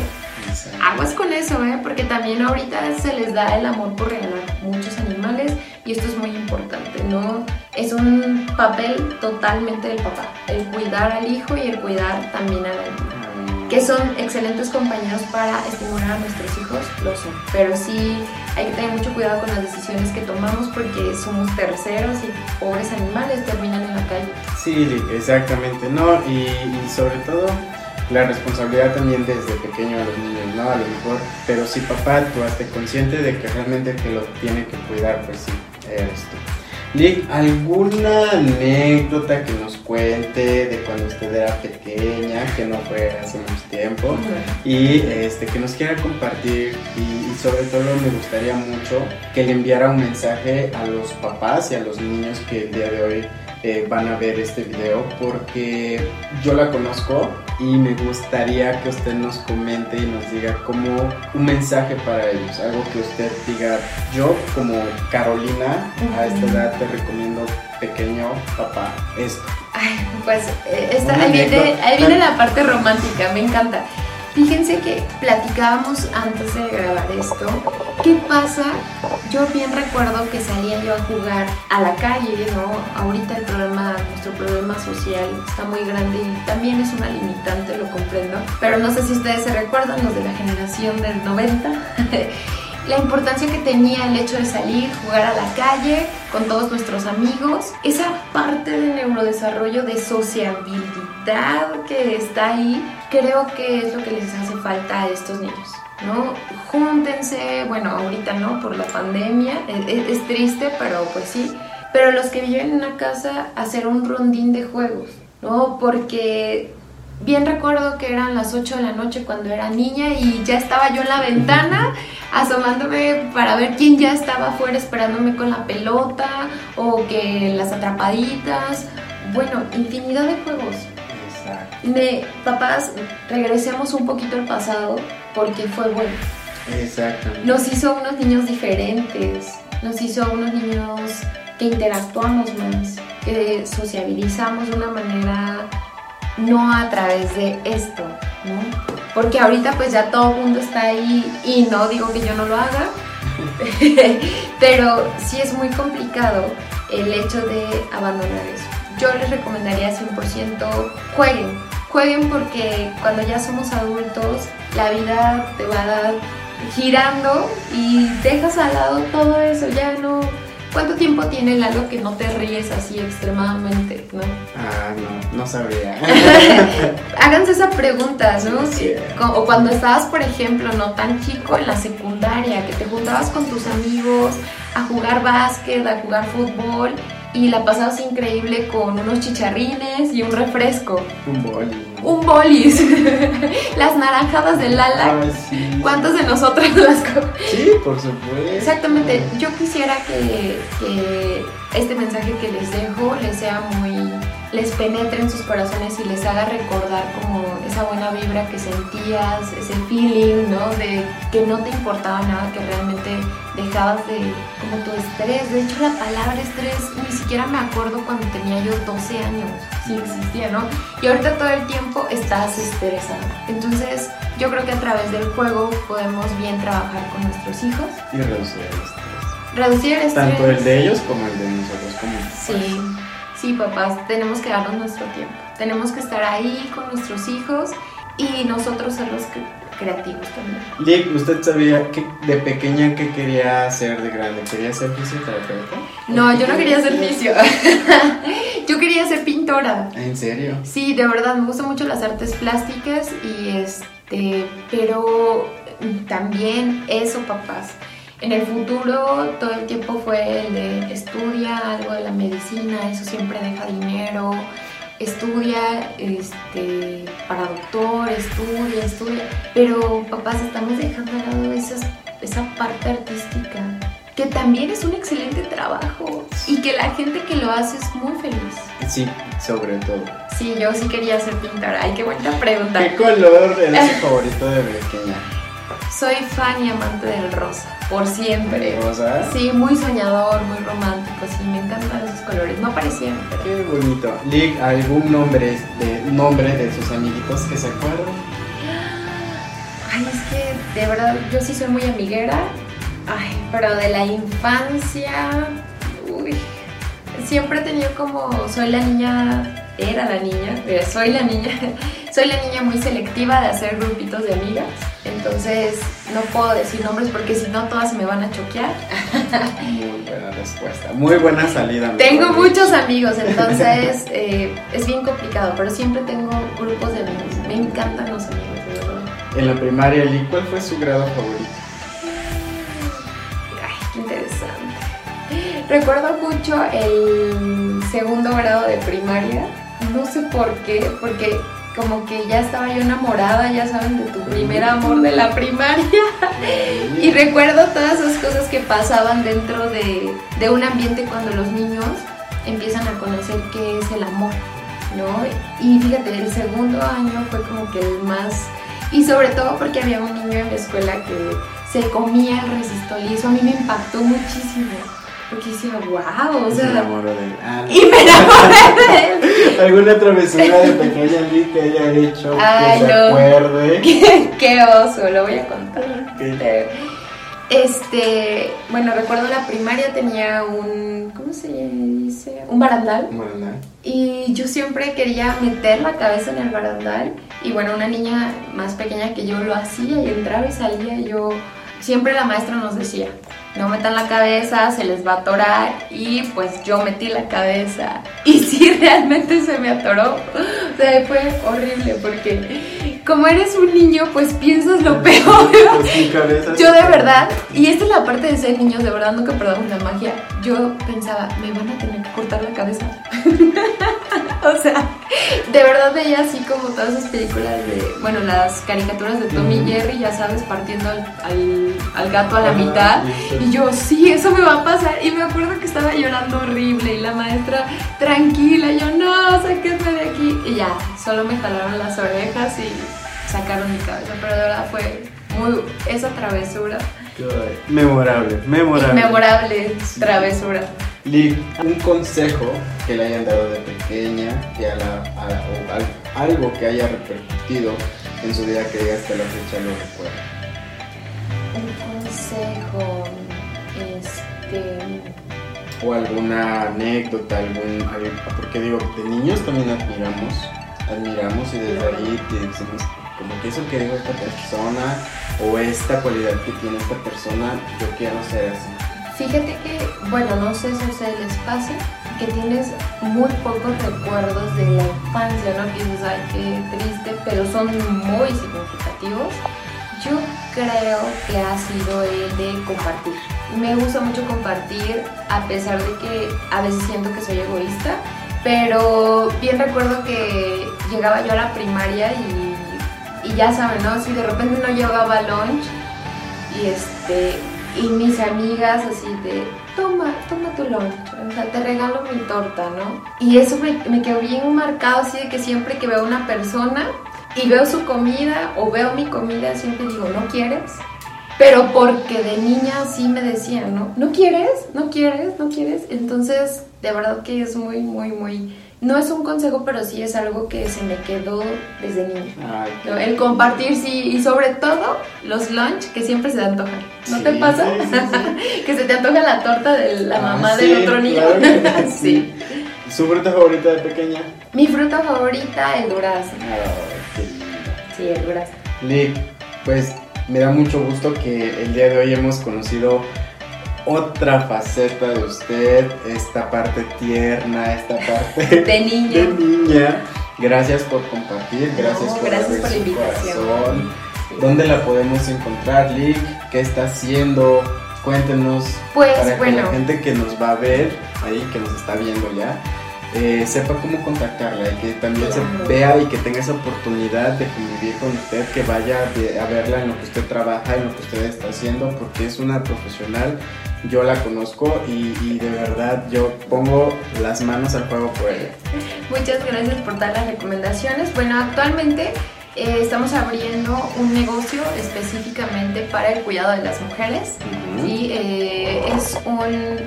Aguas con eso, ¿eh? porque también ahorita se les da el amor por regalar muchos animales y esto es muy importante, ¿no? Es un papel totalmente del papá, el cuidar al hijo y el cuidar también a la hija. Que son excelentes compañeros para estimular a nuestros hijos, lo son. Pero sí hay que tener mucho cuidado con las decisiones que tomamos porque somos terceros y pobres animales terminan en la calle. Sí, exactamente, ¿no? y sobre todo la responsabilidad también desde pequeño a los niños, ¿no? A lo mejor, pero si papá, tú hazte consciente de que realmente que lo tiene que cuidar, pues sí, eres tú. Lick, ¿alguna anécdota que nos cuente de cuando usted era pequeña, que no fue hace mucho tiempo, y este, que nos quiera compartir? Y, y, sobre todo me gustaría mucho que le enviara un mensaje a los papás y a los niños que el día de hoy eh, van a ver este video porque yo la conozco y me gustaría que usted nos comente y nos diga como un mensaje para ellos, algo que usted diga, yo como Carolina a esta edad te recomiendo pequeño papá esto. Ay, pues eh, ahí, viene, ahí viene la parte romántica, me encanta. Fíjense que platicábamos antes de grabar esto. ¿Qué pasa? Yo bien recuerdo que salía yo a jugar a la calle, ¿no? Ahorita el problema, nuestro problema social está muy grande y también es una limitante, lo comprendo. Pero no sé si ustedes se recuerdan, los de la generación del 90. la importancia que tenía el hecho de salir, jugar a la calle con todos nuestros amigos, esa parte del neurodesarrollo de sociabilidad que está ahí, creo que es lo que les hace falta a estos niños. ¿no? Júntense, bueno, ahorita no, por la pandemia, es, es, triste, pero pues sí. Pero los que viven en una casa, hacer un rondín de juegos, ¿no? Porque Bien recuerdo que eran las 8 de la noche cuando era niña y ya estaba yo en la ventana asomándome para ver quién ya estaba afuera esperándome con la pelota o que las atrapaditas. Bueno, infinidad de juegos. Exacto. papás, regresemos un poquito al pasado porque fue bueno. Exacto. Nos hizo unos niños diferentes, nos hizo unos niños que interactuamos más, que sociabilizamos de una manera no a través de esto, ¿no? Porque ahorita pues ya todo el mundo está ahí y no digo que yo no lo haga, pero sí es muy complicado el hecho de abandonar eso. Yo les recomendaría 100% jueguen, jueguen porque cuando ya somos adultos la vida te va girando y dejas al lado todo eso, ya no ¿Cuánto tiempo tiene el algo que no te ríes así extremadamente, no? Ah, no, no sabría. Háganse esa pregunta, ¿no? o cuando estabas, por ejemplo, no tan chico en la secundaria, que te juntabas con tus amigos a jugar básquet, a jugar fútbol y la pasabas increíble con unos chicharrines y un refresco. Un boli. Un bolis. las naranjadas de Lala. ¿Cuántos de nosotros las Sí, por supuesto. Exactamente. Yo quisiera que, que este mensaje que les dejo les sea muy les penetre en sus corazones y les haga recordar como esa buena vibra que sentías, ese feeling, ¿no? De que no te importaba nada, que realmente dejabas de como tu estrés. De hecho, la palabra estrés ni siquiera me acuerdo cuando tenía yo 12 años, si existía, ¿no? Y ahorita todo el tiempo estás estresado. Entonces, yo creo que a través del juego podemos bien trabajar con nuestros hijos. Y reducir el estrés. Reducir el estrés. Tanto el de ellos como el de nosotros como Sí. Sí, papás, tenemos que darnos nuestro tiempo. Tenemos que estar ahí con nuestros hijos y nosotros ser los creativos también. Lick, ¿usted sabía que de pequeña qué quería hacer de grande? ¿Quería ser fisioterapeuta? No, yo no quería ser fisio. yo quería ser pintora. ¿En serio? Sí, de verdad, me gustan mucho las artes plásticas y este, pero también eso, papás en el futuro todo el tiempo fue el de estudia algo de la medicina, eso siempre deja dinero, estudia este, para doctor, estudia, estudia, pero papás estamos dejando de lado esa parte artística, que también es un excelente trabajo y que la gente que lo hace es muy feliz. Sí, sobre todo. Sí, yo sí quería ser pintora. Ay, qué buena pregunta. ¿Qué color era su favorito de pequeña? Soy fan y amante del rosa, por siempre. ¿Rosa? Sí, muy soñador, muy romántico, sí, me encantan esos colores. No parecían, pero... Qué bonito. Lick, ¿algún nombre de, nombre de sus amiguitos que se acuerdan? Ay, es que de verdad yo sí soy muy amiguera. Ay, pero de la infancia... Uy, siempre he tenido como... Soy la niña... Era la niña, pero soy la niña. Soy la niña muy selectiva de hacer grupitos de amigas. Entonces no puedo decir nombres porque si no todas me van a choquear. Muy buena respuesta, muy buena salida. Tengo muchos amigos, entonces eh, es bien complicado, pero siempre tengo grupos de amigos. Me encantan los amigos, de verdad. En la primaria, ¿cuál fue su grado favorito? Ay, qué interesante. Recuerdo mucho el segundo grado de primaria. No sé por qué, porque como que ya estaba yo enamorada, ya saben, de tu primer amor de la primaria. y recuerdo todas esas cosas que pasaban dentro de, de, un ambiente cuando los niños empiezan a conocer qué es el amor, ¿no? Y fíjate, el segundo año fue como que el más... Y sobre todo porque había un niño en la escuela que se comía el resistol a mí me impactó muchísimo porque decía, wow, o sea. Me enamoró de él. Ah, y me enamoré de él. ¿Alguna travesura de pequeña Lee que haya hecho Ay, que se acuerde? ¿Qué, oso, lo voy a contar. Este, bueno, recuerdo la primaria tenía un, ¿cómo se dice? Un barandal. Un barandal. Y yo siempre quería meter la cabeza en el barandal. Y bueno, una niña más pequeña que yo lo hacía y entraba y salía. Y yo, siempre la maestra nos decía, no metan la cabeza, se les va a atorar y pues yo metí la cabeza y sí realmente se me atoró. O sea, fue horrible porque como eres un niño pues piensas lo peor. Pues yo de verdad, y esta es la parte de ser niños, de verdad nunca perdamos la magia, yo pensaba, me van a tener que cortar la cabeza. o sea, de verdad veía así como todas esas películas de, bueno, las caricaturas de Tommy y Jerry, ya sabes, partiendo al, al, gato a la mitad. Y yo, sí, eso me va a pasar. Y me acuerdo que estaba llorando horrible y la maestra, tranquila, yo, no, sáquenme de aquí. Y ya, solo me jalaron las orejas y sacaron mi cabeza. Pero de verdad fue muy, esa travesura. Memorable, memorable. Memorable travesura. Liv, un consejo que le hayan dado de pequeña, que a la, a- o al- algo que haya repercutido en su vida que diga hasta la fecha lo recuerda. Un consejo, este... O alguna anécdota, algún, porque digo, de niños también admiramos, admiramos y desde ahí te decimos, como que eso que dijo esta persona o esta cualidad que tiene esta persona, yo quiero ser así. Fíjate que, bueno, no sé si ustedes les pasa, que tienes muy pocos recuerdos de la infancia, ¿no? Que dices, ay, qué triste, pero son muy significativos. Yo creo que ha sido el de compartir. Me gusta mucho compartir, a pesar de que a veces siento que soy egoísta, pero bien recuerdo que llegaba yo a la primaria y, y ya saben, ¿no? Si de repente no llevaba lunch y este y mis amigas así de toma, toma tu lunch, o sea, te regalo mi torta, ¿no? Y eso me, me quedó bien marcado así de que siempre que veo a una persona y veo su comida o veo mi comida, siempre digo, ¿no quieres? Pero porque de niña sí me decían, ¿no? ¿No quieres? ¿No quieres? ¿No quieres? Entonces, de verdad que es muy, muy, muy... No es un consejo, pero sí es algo que se me quedó desde niña. Ay. El compartir, sí, y sobre todo los lunch que siempre se te antojan. ¿No Sí, te pasa? sí, sí, que se te antoja la torta de la Ah, mamá del otro niño. claro sí. ¿Su fruta favorita de pequeña? Mi fruta favorita, el durazno. Lindo. Sí, el durazno. Lick, pues me da mucho gusto que el día de hoy hemos conocido otra faceta de usted, esta parte tierna, esta parte De niña. de niña. Gracias por compartir, gracias No, por gracias por la invitación. corazón. ¿Dónde la podemos encontrar, Lick? ¿Qué está haciendo? Cuéntenos Pues, para que la gente que nos va a ver ahí, que nos está viendo ya, eh, sepa cómo contactarla y que también Claro. se vea y que tenga esa oportunidad de convivir con usted, que vaya a verla en lo que usted trabaja, en lo que usted está haciendo, porque es una profesional, yo la conozco y, de verdad yo pongo las manos al fuego por ella. Muchas gracias por dar las recomendaciones. Bueno, actualmente eh, estamos abriendo un negocio específicamente para el cuidado de las mujeres. Y eh, es un,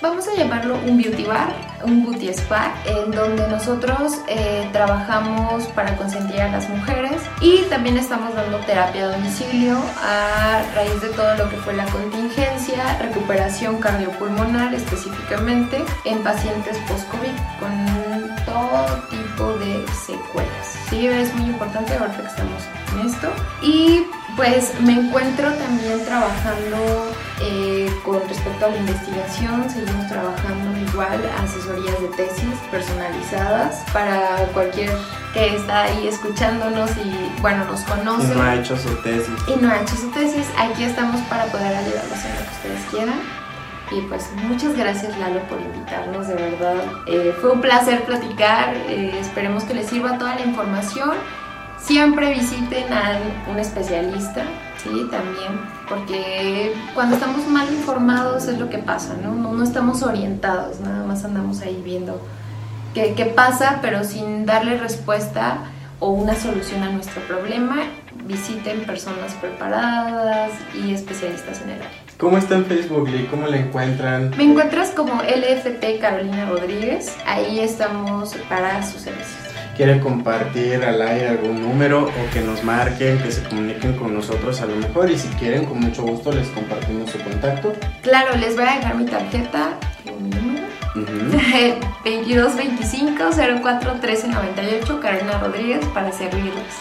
vamos a llamarlo un beauty bar, un beauty spa, en donde nosotros eh, trabajamos para consentir a las mujeres y también estamos dando terapia a domicilio a raíz de todo lo que fue la contingencia, recuperación cardiopulmonar específicamente en pacientes post-COVID con todo tipo de secuelas. Sí, es muy importante ahorita que estamos en esto. Y pues me encuentro también trabajando eh, con respecto a la investigación, seguimos trabajando igual asesorías de tesis personalizadas para cualquier que está ahí escuchándonos y bueno, nos Y conoce no ha hecho su tesis. y no ha hecho su tesis, aquí estamos para poder ayudarlos en lo que ustedes quieran. Y pues muchas gracias Lalo por invitarnos, de verdad. Eh, fue un placer platicar, eh, esperemos que les sirva toda la información. Siempre visiten a un especialista, ¿sí? También, porque cuando estamos mal informados es lo que pasa, ¿no? No, no estamos orientados, nada más andamos ahí viendo qué, qué pasa, pero sin darle respuesta o una solución a nuestro problema, visiten personas preparadas y especialistas en el área. ¿Cómo está en Facebook, Lick? ¿Cómo la encuentran? Me encuentras como LFT Carolina Rodríguez, ahí estamos para sus servicios. quieren compartir al aire algún número o que nos marquen, que se comuniquen con nosotros a lo mejor y si quieren con mucho gusto les compartimos su contacto. Claro, les voy a dejar mi tarjeta, número, Ujú. 2225 04 1398 Carolina Rodríguez para servirles.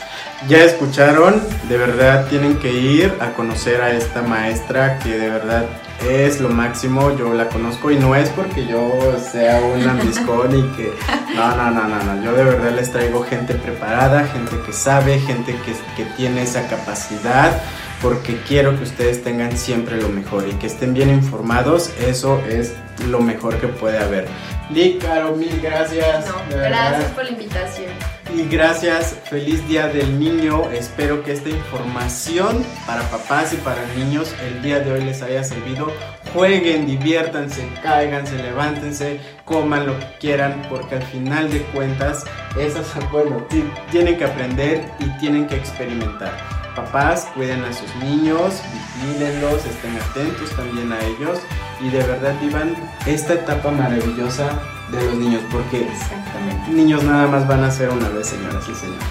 Ya escucharon, de verdad tienen que ir a conocer a esta maestra que de verdad es lo máximo, yo la conozco y no es porque yo sea un ambiscón y que no, no, no, no, no, yo de verdad les traigo gente preparada, gente que sabe, gente que, que tiene esa capacidad porque quiero que ustedes tengan siempre lo mejor y que estén bien informados, eso es lo mejor que puede haber. Lee, Caro, mil gracias. No, gracias por la invitación. Y gracias, feliz día del niño. Espero que esta información para papás y para niños el día de hoy les haya servido. Jueguen, diviértanse, cáiganse, levántense, coman lo que quieran, porque al final de cuentas, esas, bueno, ti- tienen que aprender y tienen que experimentar. Papás, cuiden a sus niños, vigílenlos, estén atentos también a ellos y de verdad vivan esta etapa maravillosa de los niños, porque Exactamente. niños nada más van a ser una vez, señoras y señores.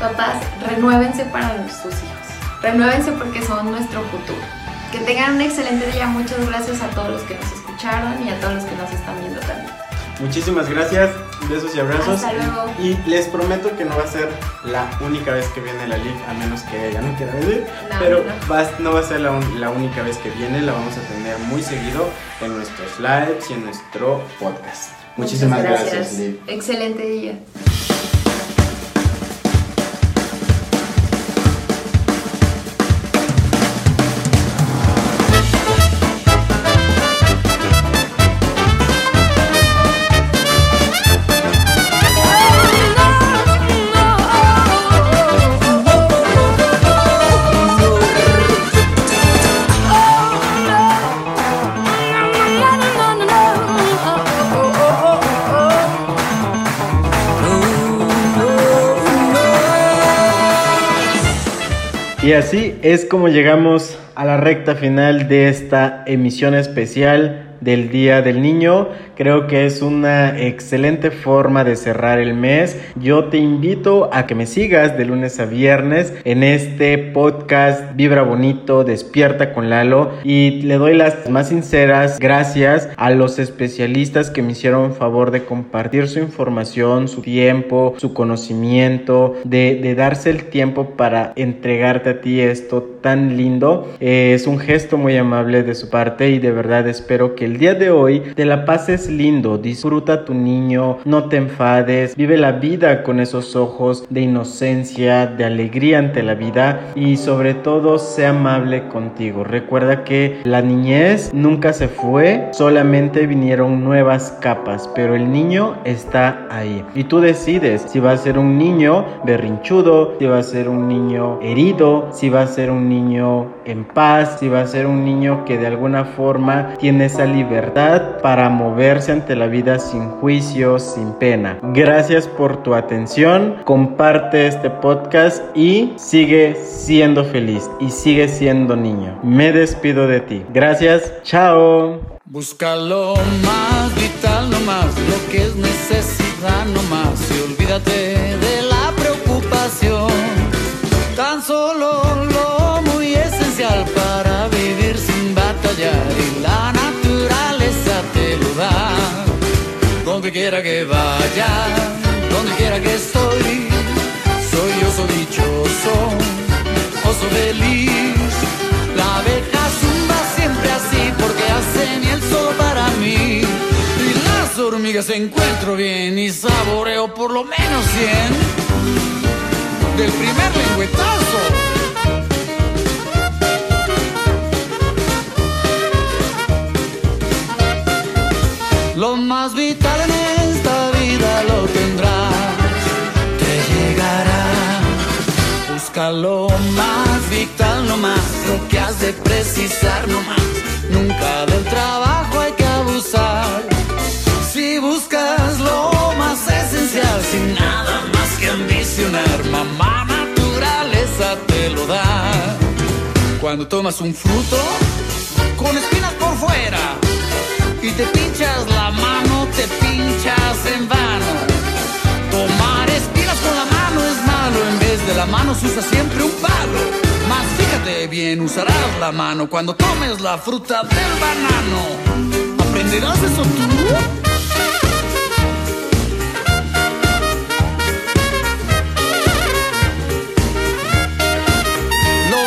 Papás, renuévense para sus hijos. Renuévense porque son nuestro futuro. Que tengan un excelente día. Muchas gracias a todos los que nos escucharon y a todos los que nos están viendo también. Muchísimas gracias, besos y abrazos. Hasta luego. Y les prometo que no va a ser la única vez que viene la LIC, a menos que ella no quiera venir. No, pero no. va- no va a ser la, un- la única vez que viene, la vamos a tener muy seguido en nuestros lives y en nuestro podcast. Muchísimas Muchas gracias, Liv. Excelente día. Y así es como llegamos a la recta final de esta emisión especial del Día del Niño. Creo que es una excelente forma de cerrar el mes. Yo te invito a que me sigas de lunes a viernes en este podcast Vibra Bonito, Despierta con Lalo. Y le doy las más sinceras gracias a los especialistas que me hicieron favor de compartir su información, su tiempo, su conocimiento, de, de darse el tiempo para entregarte a ti esto tan lindo. Es un gesto muy amable de su parte y de verdad espero que el día de hoy te la pases lindo, disfruta tu niño, no te enfades, vive la vida con esos ojos de inocencia, de alegría ante la vida y sobre todo sea amable contigo. Recuerda que la niñez nunca se fue, solamente vinieron nuevas capas, pero el niño está ahí y tú decides si va a ser un niño berrinchudo, si va a ser un niño herido, si va a ser un niño en paz, si va a ser un niño que de alguna forma tiene esa libertad para moverse ante la vida sin juicio, sin pena. Gracias por tu atención, comparte este podcast y sigue siendo feliz y sigue siendo niño. Me despido de ti. Gracias, chao. Busca lo más vital lo que es necesidad nomás y olvídate de la preocupación. Tan solo lo quiera que vaya, donde quiera que estoy, soy oso dichoso, oso feliz. La abeja zumba siempre así porque hace miel solo para mí. Y las hormigas encuentro bien y saboreo por lo menos cien del primer lengüetazo. Busca lo más vital nomás, lo que has de precisar nomás. Nunca del trabajo hay que abusar. Si buscas lo más esencial, sin nada más que ambicionar, mamá naturaleza te lo da. Cuando tomas un fruto con espinas por fuera y te pinchas la mano, te pinchas en vano. la mano se usa siempre un palo. Mas fíjate bien, usarás la mano cuando tomes la fruta del banano. ¿Aprenderás eso tú?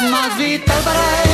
más vital para.